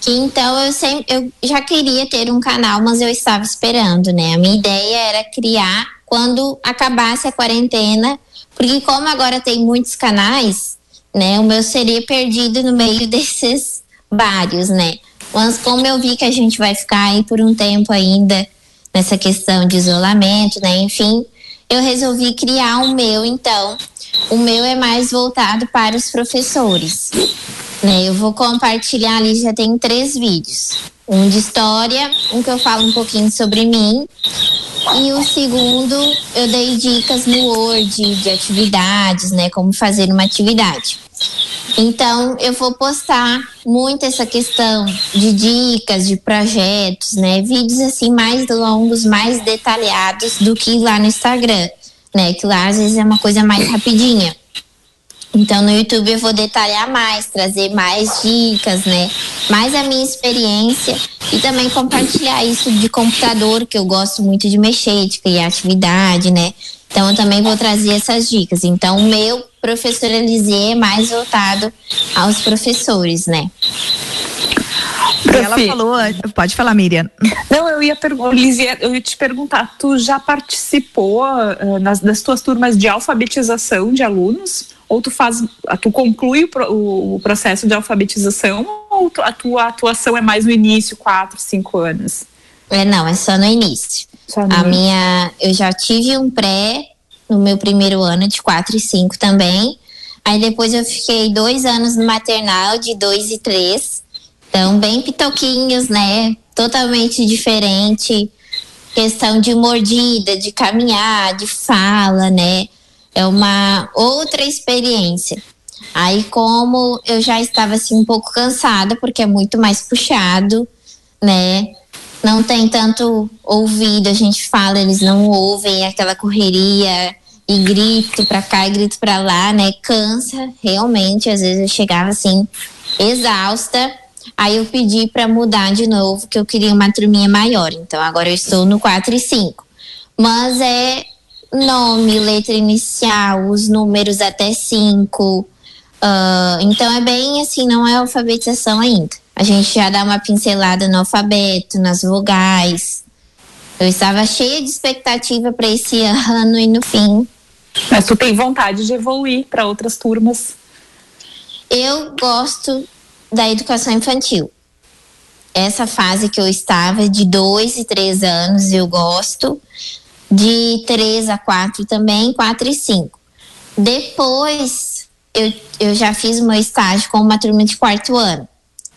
que então eu sempre eu já queria ter um canal, mas eu estava esperando, né? A minha ideia era criar quando acabasse a quarentena, porque como agora tem muitos canais, né? O meu seria perdido no meio desses vários, né? Mas como eu vi que a gente vai ficar aí por um tempo ainda nessa questão de isolamento, né? Enfim, eu resolvi criar o meu, então. O meu é mais voltado para os professores. Né? Eu vou compartilhar ali, já tem três vídeos. Um de história, um que eu falo um pouquinho sobre mim. E o segundo, eu dei dicas no Word de atividades, né? Como fazer uma atividade. Então, eu vou postar muito essa questão de dicas, de projetos, né? Vídeos assim mais longos, mais detalhados do que lá no Instagram, né? Que lá às vezes é uma coisa mais rapidinha. Então no YouTube eu vou detalhar mais, trazer mais dicas, né? Mais a minha experiência e também compartilhar isso de computador, que eu gosto muito de mexer, de criar atividade, né? Então eu também vou trazer essas dicas. Então o meu professor Elisier é mais voltado aos professores, né? ela falou, pode falar, Miriam. Não, eu ia, Lizia, eu ia te perguntar, tu já participou uh, nas, das tuas turmas de alfabetização de alunos? Ou tu faz, tu conclui o, o processo de alfabetização ou tu, a tua atuação é mais no início, quatro, cinco anos? É, não, é só no início. Só no a início. minha, eu já tive um pré no meu primeiro ano de quatro e cinco também. Aí depois eu fiquei dois anos no maternal de dois e três. Então, bem pitoquinhos, né? Totalmente diferente. Questão de mordida, de caminhar, de fala, né? É uma outra experiência. Aí, como eu já estava assim um pouco cansada, porque é muito mais puxado, né? Não tem tanto ouvido, a gente fala, eles não ouvem aquela correria e grito para cá e grito para lá, né? Cansa realmente, às vezes eu chegava assim exausta. Aí eu pedi para mudar de novo, que eu queria uma turminha maior. Então agora eu estou no 4 e 5. Mas é nome, letra inicial, os números até cinco. Uh, então é bem assim, não é alfabetização ainda. A gente já dá uma pincelada no alfabeto, nas vogais. Eu estava cheia de expectativa para esse ano e no fim. Mas tu tem vontade de evoluir para outras turmas? Eu gosto da educação infantil. Essa fase que eu estava, de dois e três anos, eu gosto de 3 a 4 também, 4 e 5. Depois, eu, eu já fiz o meu estágio com uma turma de quarto ano.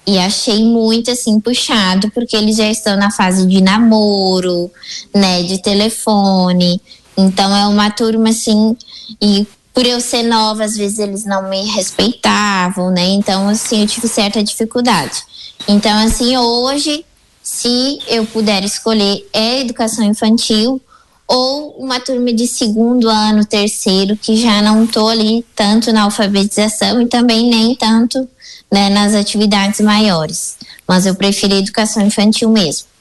E achei muito assim puxado, porque eles já estão na fase de namoro, né, de telefone. Então é uma turma assim, e por eu ser nova, às vezes eles não me respeitavam, né? Então assim, eu tive certa dificuldade. Então assim, hoje, se eu puder escolher é educação infantil ou uma turma de segundo ano, terceiro, que já não tô ali tanto na alfabetização e também nem tanto né, nas atividades maiores. Mas eu prefiro a educação infantil mesmo.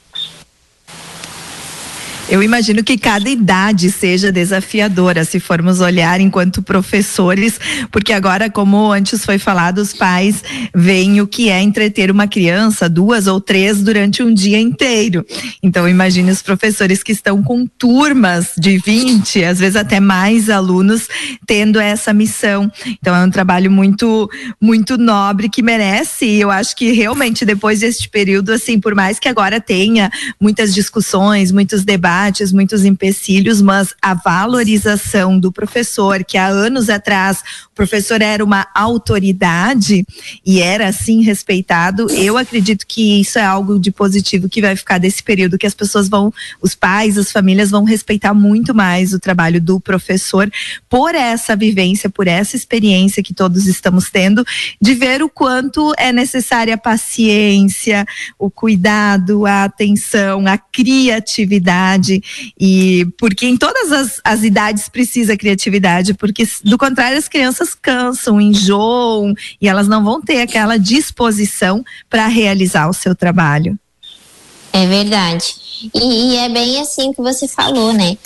Eu imagino que cada idade seja desafiadora, se formos olhar enquanto professores, porque agora, como antes foi falado, os pais veem o que é entreter uma criança, duas ou três, durante um dia inteiro. Então, imagine os professores que estão com turmas de 20, às vezes até mais alunos, tendo essa missão. Então, é um trabalho muito, muito nobre que merece. E eu acho que realmente, depois deste período, assim, por mais que agora tenha muitas discussões, muitos debates, debates, muitos empecilhos, mas a valorização do professor, que há anos atrás professor era uma autoridade e era assim respeitado, eu acredito que isso é algo de positivo que vai ficar desse período que as pessoas vão, os pais, as famílias vão respeitar muito mais o trabalho do professor por essa vivência, por essa experiência que todos estamos tendo, de ver o quanto é necessária a paciência, o cuidado, a atenção, a criatividade. E porque em todas as, as idades precisa criatividade, porque do contrário as crianças cansam, enjoam e elas não vão ter aquela disposição para realizar o seu trabalho. É verdade. E, e, é bem assim que você falou, né?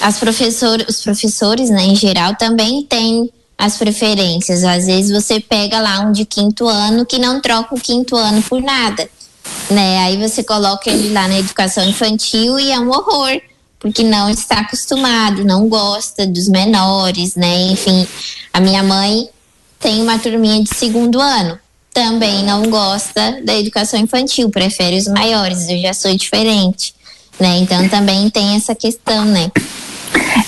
As professor, os professores, né, em geral, também têm as preferências. Às vezes você pega lá um de quinto ano que não troca o quinto ano por nada né? Aí você coloca ele lá na educação infantil e é um horror, porque não está acostumado, não gosta dos menores, né? Enfim, a minha mãe tem uma turminha de segundo ano, também não gosta da educação infantil, prefere os maiores, eu já sou diferente, né? Então também tem essa questão, né?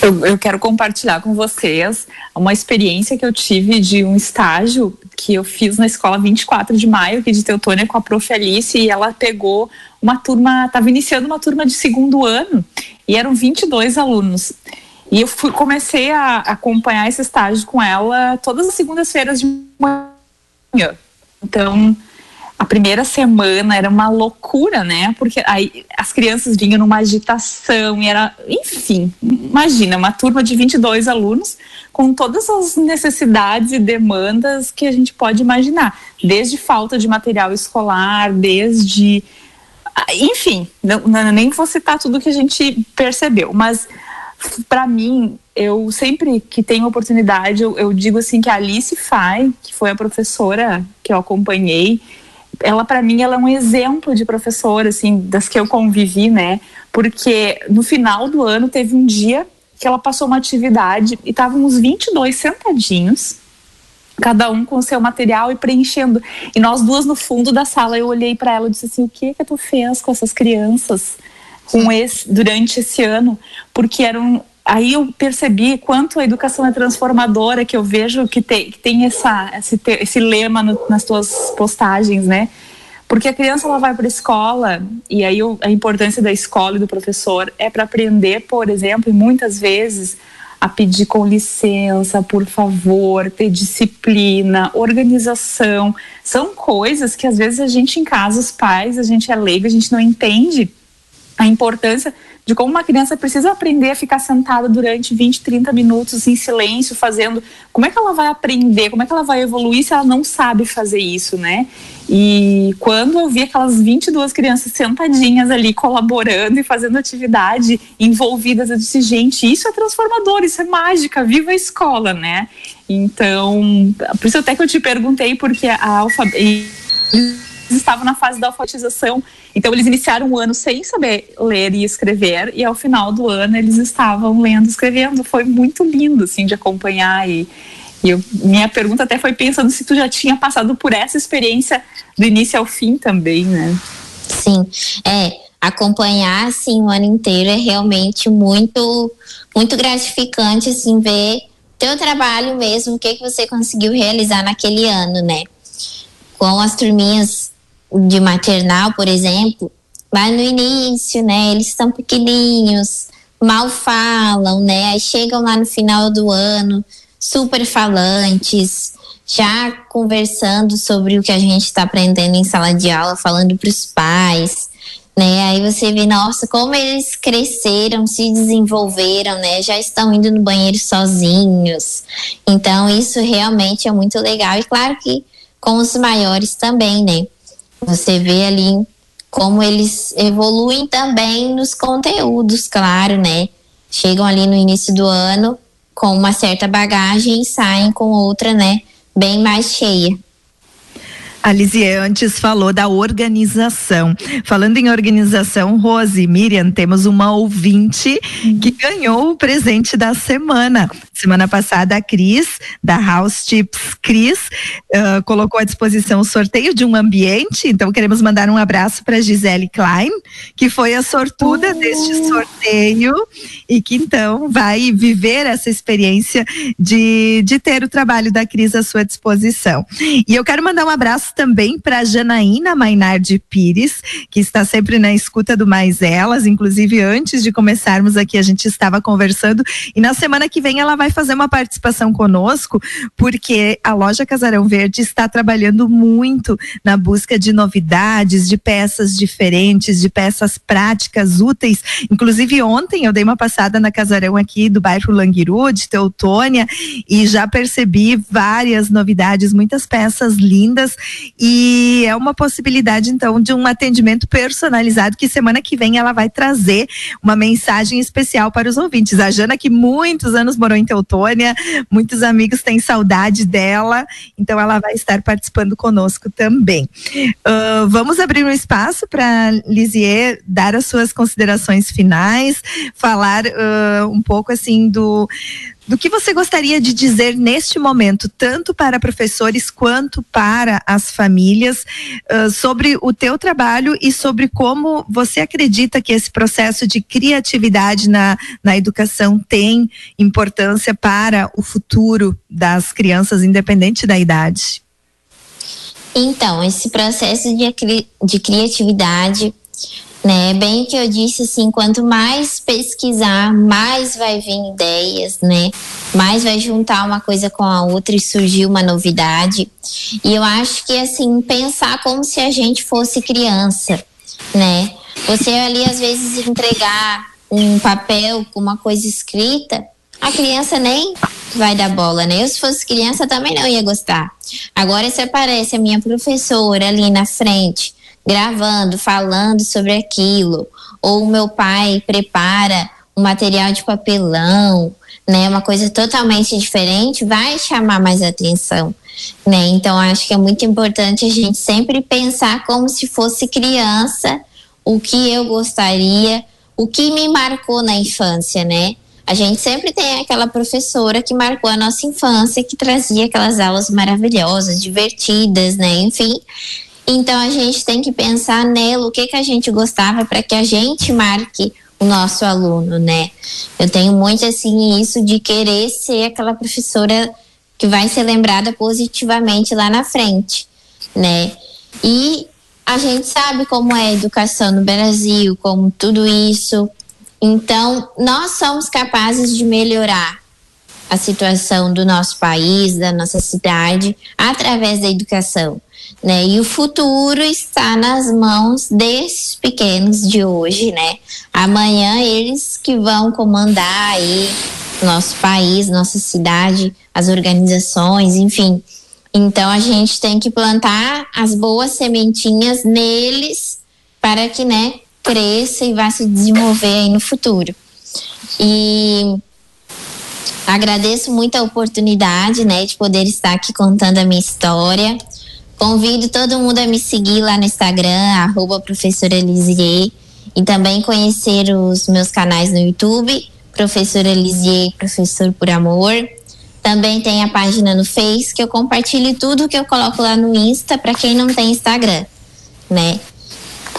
Eu, eu, quero compartilhar com vocês uma experiência que eu tive de um estágio que eu fiz na escola 24 de maio aqui de Teutônia com a prof. Alice e ela pegou uma turma, estava iniciando uma turma de segundo ano e eram 22 alunos. E eu fui, comecei a acompanhar esse estágio com ela todas as segundas-feiras de manhã. Então, a primeira semana era uma loucura, né? Porque aí as crianças vinham numa agitação e era, enfim, imagina, uma turma de 22 alunos com todas as necessidades e demandas que a gente pode imaginar, desde falta de material escolar, desde enfim, não, não, nem vou citar tudo que a gente percebeu, mas para mim, eu sempre que tenho oportunidade, eu, eu digo assim que a Alice Fai, que foi a professora que eu acompanhei, ela para mim ela é um exemplo de professora assim das que eu convivi né? Porque no final do ano teve um dia que ela passou uma atividade e estavam uns 22 sentadinhos cada um com o seu material e preenchendo e nós duas no fundo da sala eu olhei para ela e disse assim o que que tu fez com essas crianças com esse durante esse ano porque eram aí eu percebi quanto a educação é transformadora, que eu vejo que tem, que tem essa, esse, esse lema no, nas tuas postagens, né? Porque a criança ela vai para a escola e aí o, a importância da escola e do professor é para aprender, por exemplo, e muitas vezes a pedir com licença, por favor, ter disciplina, organização. São coisas que às vezes a gente em casa, os pais, a gente é leigo, a gente não entende a importância de como uma criança precisa aprender a ficar sentada durante 20, 30 minutos em silêncio, fazendo. Como é que ela vai aprender? Como é que ela vai evoluir se ela não sabe fazer isso, né? E quando eu vi aquelas 22 crianças sentadinhas ali, colaborando e fazendo atividade, envolvidas, eu disse, gente, isso é transformador, isso é mágica, viva a escola, né? Então, por isso até que eu te perguntei, porque a alfa estavam na fase da alfabetização. Então, eles iniciaram o ano sem saber ler e escrever, e ao final do ano eles estavam lendo e escrevendo. Foi muito lindo, assim, de acompanhar. E, e eu, minha pergunta até foi pensando se tu já tinha passado por essa experiência do início ao fim também, né? Sim, é. Acompanhar, assim, o ano inteiro é realmente muito, muito gratificante, assim, ver teu trabalho mesmo, o que, que você conseguiu realizar naquele ano, né? Com as turminhas de maternal, por exemplo, lá no início, né? Eles estão pequenininhos, mal falam, né? Aí chegam lá no final do ano, super falantes, já conversando sobre o que a gente está aprendendo em sala de aula, falando para os pais, né? Aí você vê, nossa, como eles cresceram, se desenvolveram, né? Já estão indo no banheiro sozinhos. Então, isso realmente é muito legal. E claro que com os maiores também, né? Você vê ali como eles evoluem também nos conteúdos, claro, né? Chegam ali no início do ano com uma certa bagagem e saem com outra, né? Bem mais cheia. A Lizie antes falou da organização. Falando em organização, Rose e Miriam, temos uma ouvinte que ganhou o presente da semana. Semana passada, a Cris, da House Tips Cris, uh, colocou à disposição o sorteio de um ambiente. Então, queremos mandar um abraço para Gisele Klein, que foi a sortuda oh. deste sorteio e que então vai viver essa experiência de, de ter o trabalho da Cris à sua disposição. E eu quero mandar um abraço também para Janaína Mainardi Pires, que está sempre na escuta do Mais Elas. Inclusive, antes de começarmos aqui, a gente estava conversando. E na semana que vem ela vai fazer uma participação conosco, porque a loja Casarão Verde está trabalhando muito na busca de novidades, de peças diferentes, de peças práticas, úteis. Inclusive, ontem eu dei uma passada na Casarão aqui do bairro Languiru, de Teutônia, e já percebi várias novidades, muitas peças lindas e é uma possibilidade, então, de um atendimento personalizado que semana que vem ela vai trazer uma mensagem especial para os ouvintes. A Jana, que muitos anos morou em Teutônia, muitos amigos têm saudade dela, então ela vai estar participando conosco também. Uh, vamos abrir um espaço para Lisier dar as suas considerações finais, falar uh, um pouco assim do do que você gostaria de dizer neste momento, tanto para professores quanto para as famílias, uh, sobre o teu trabalho e sobre como você acredita que esse processo de criatividade na, na educação tem importância para o futuro das crianças, independente da idade? Então, esse processo de, de criatividade né? Bem que eu disse assim, quanto mais pesquisar, mais vai vir ideias, né? Mais vai juntar uma coisa com a outra e surgir uma novidade. E eu acho que assim, pensar como se a gente fosse criança, né? Você ali às vezes entregar um papel com uma coisa escrita, a criança nem vai dar bola, né? Eu se fosse criança também não ia gostar. Agora se aparece a minha professora ali na frente, gravando, falando sobre aquilo, ou o meu pai prepara um material de papelão, né, uma coisa totalmente diferente, vai chamar mais atenção, né? Então acho que é muito importante a gente sempre pensar como se fosse criança, o que eu gostaria, o que me marcou na infância, né? A gente sempre tem aquela professora que marcou a nossa infância, que trazia aquelas aulas maravilhosas, divertidas, né? Enfim, então a gente tem que pensar nele, o que que a gente gostava para que a gente marque o nosso aluno, né? Eu tenho muito assim isso de querer ser aquela professora que vai ser lembrada positivamente lá na frente, né? E a gente sabe como é a educação no Brasil, como tudo isso. Então, nós somos capazes de melhorar a situação do nosso país, da nossa cidade, através da educação. Né? E o futuro está nas mãos desses pequenos de hoje, né? Amanhã eles que vão comandar aí nosso país, nossa cidade, as organizações, enfim. Então a gente tem que plantar as boas sementinhas neles para que, né, cresça e vá se desenvolver aí no futuro. E agradeço muito a oportunidade, né, de poder estar aqui contando a minha história. Convido todo mundo a me seguir lá no Instagram, arroba professora Lisier, e também conhecer os meus canais no YouTube, Professora Lisier Professor por Amor. Também tem a página no Face, que eu compartilho tudo que eu coloco lá no Insta, para quem não tem Instagram, né?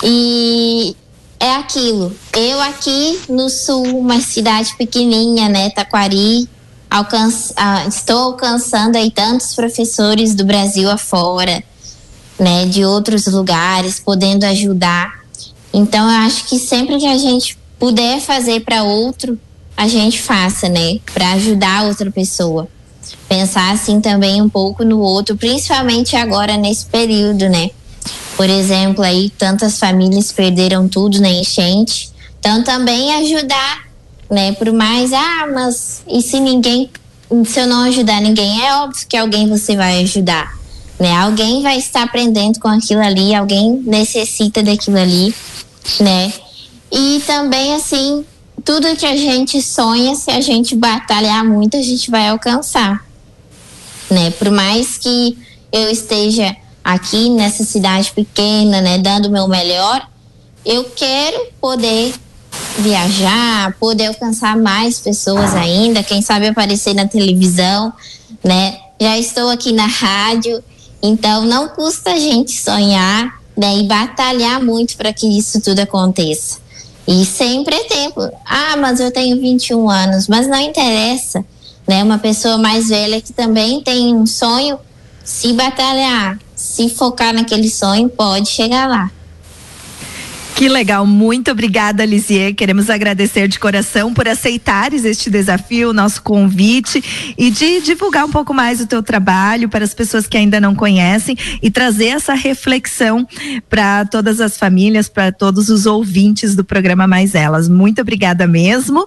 E é aquilo. Eu aqui no sul, uma cidade pequenininha, né, Taquari, ah, estou alcançando aí tantos professores do Brasil afora, né, de outros lugares, podendo ajudar. Então eu acho que sempre que a gente puder fazer para outro, a gente faça, né, para ajudar outra pessoa. Pensar assim também um pouco no outro, principalmente agora nesse período, né? Por exemplo, aí tantas famílias perderam tudo na enchente. Então também ajudar, né? Por mais, ah, mas e se ninguém, se eu não ajudar ninguém, é óbvio que alguém você vai ajudar, né? Alguém vai estar aprendendo com aquilo ali, alguém necessita daquilo ali, né? E também assim, tudo que a gente sonha, se a gente batalhar muito, a gente vai alcançar, né? Por mais que eu esteja aqui nessa cidade pequena, né, dando o meu melhor, eu quero poder viajar, poder alcançar mais pessoas ainda, quem sabe aparecer na televisão, né? Já estou aqui na rádio, então não custa a gente sonhar, né, e batalhar muito para que isso tudo aconteça. E sempre é tempo. Ah, mas eu tenho 21 anos, mas não interessa, né? Uma pessoa mais velha que também tem um sonho, se batalhar, se focar naquele sonho, pode chegar lá. Que legal, muito obrigada, Lisier. Queremos agradecer de coração por aceitares este desafio, nosso convite e de divulgar um pouco mais o teu trabalho para as pessoas que ainda não conhecem e trazer essa reflexão para todas as famílias, para todos os ouvintes do programa Mais Elas. Muito obrigada mesmo.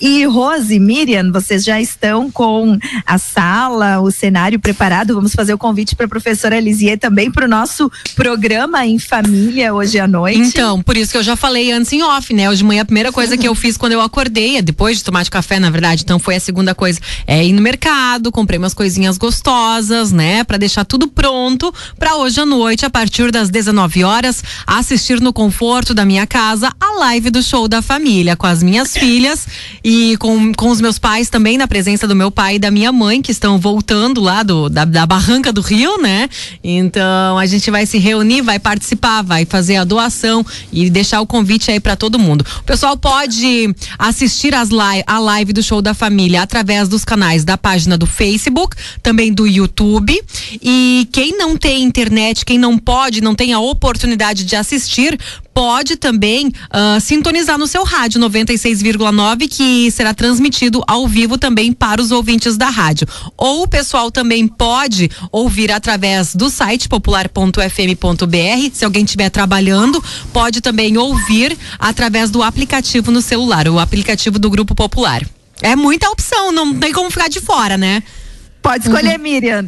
E Rose, Miriam, vocês já estão com a sala, o cenário preparado. Vamos fazer o convite para a professora Lisier também para o nosso programa em família hoje à noite. Então, por isso que eu já falei antes em off, né? Hoje de manhã a primeira coisa que eu fiz quando eu acordei, é depois de tomar de café, na verdade, então foi a segunda coisa, é ir no mercado, comprei umas coisinhas gostosas, né, para deixar tudo pronto para hoje à noite, a partir das 19 horas, assistir no conforto da minha casa a live do show da família com as minhas filhas e com, com os meus pais também, na presença do meu pai e da minha mãe, que estão voltando lá do, da, da barranca do Rio, né? Então a gente vai se reunir, vai participar, vai fazer a doação e deixar o convite aí para todo mundo. O pessoal pode assistir as live, a live do show da família através dos canais da página do Facebook, também do YouTube. E quem não tem internet, quem não pode, não tem a oportunidade de assistir, pode também uh, sintonizar no seu rádio 96,9 que será transmitido ao vivo também para os ouvintes da rádio. Ou o pessoal também pode ouvir através do site popular.fm.br. Se alguém estiver trabalhando, pode também ouvir através do aplicativo no celular, o aplicativo do Grupo Popular. É muita opção, não tem como ficar de fora, né? Pode escolher, uhum. Miriam.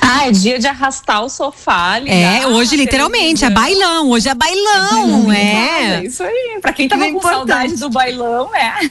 Ah, é dia de arrastar o sofá. Ligar, é, hoje literalmente, é bailão. Hoje é bailão, é. é. Isso aí. Pra quem tava com saudade do bailão, é.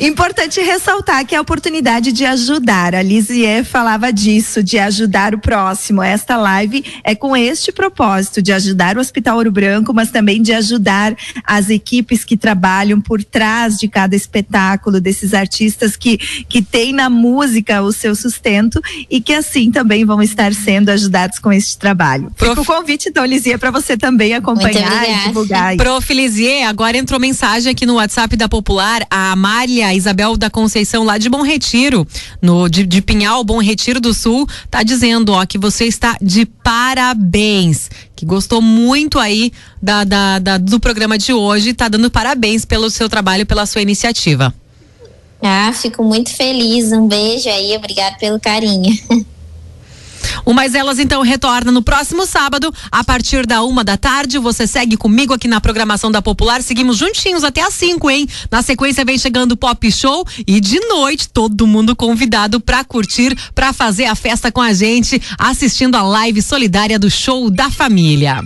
Importante ressaltar que é a oportunidade de ajudar. A Lisier falava disso, de ajudar o próximo. Esta live é com este propósito, de ajudar o Hospital Ouro Branco, mas também de ajudar as equipes que trabalham por trás de cada espetáculo, desses artistas que, que têm na música o seu sustento e que assim também vão estar sendo ajudados com este trabalho. Prof... O convite, então, Lisier, para você também acompanhar e divulgar. Prof. Lisier, agora entrou mensagem aqui no WhatsApp da Popular, a Amália Isabel da Conceição, lá de Bom Retiro, no, de, de Pinhal, Bom Retiro do Sul, tá dizendo, ó, que você está de parabéns que gostou muito aí da, da, da, do programa de hoje, tá dando parabéns pelo seu trabalho, pela sua iniciativa. Ah, fico muito feliz. Um beijo aí, obrigado pelo carinho. O Mais Elas então retorna no próximo sábado, a partir da uma da tarde. Você segue comigo aqui na programação da Popular. Seguimos juntinhos até às 5, hein? Na sequência vem chegando o Pop Show e de noite todo mundo convidado para curtir, para fazer a festa com a gente, assistindo a live solidária do Show da Família.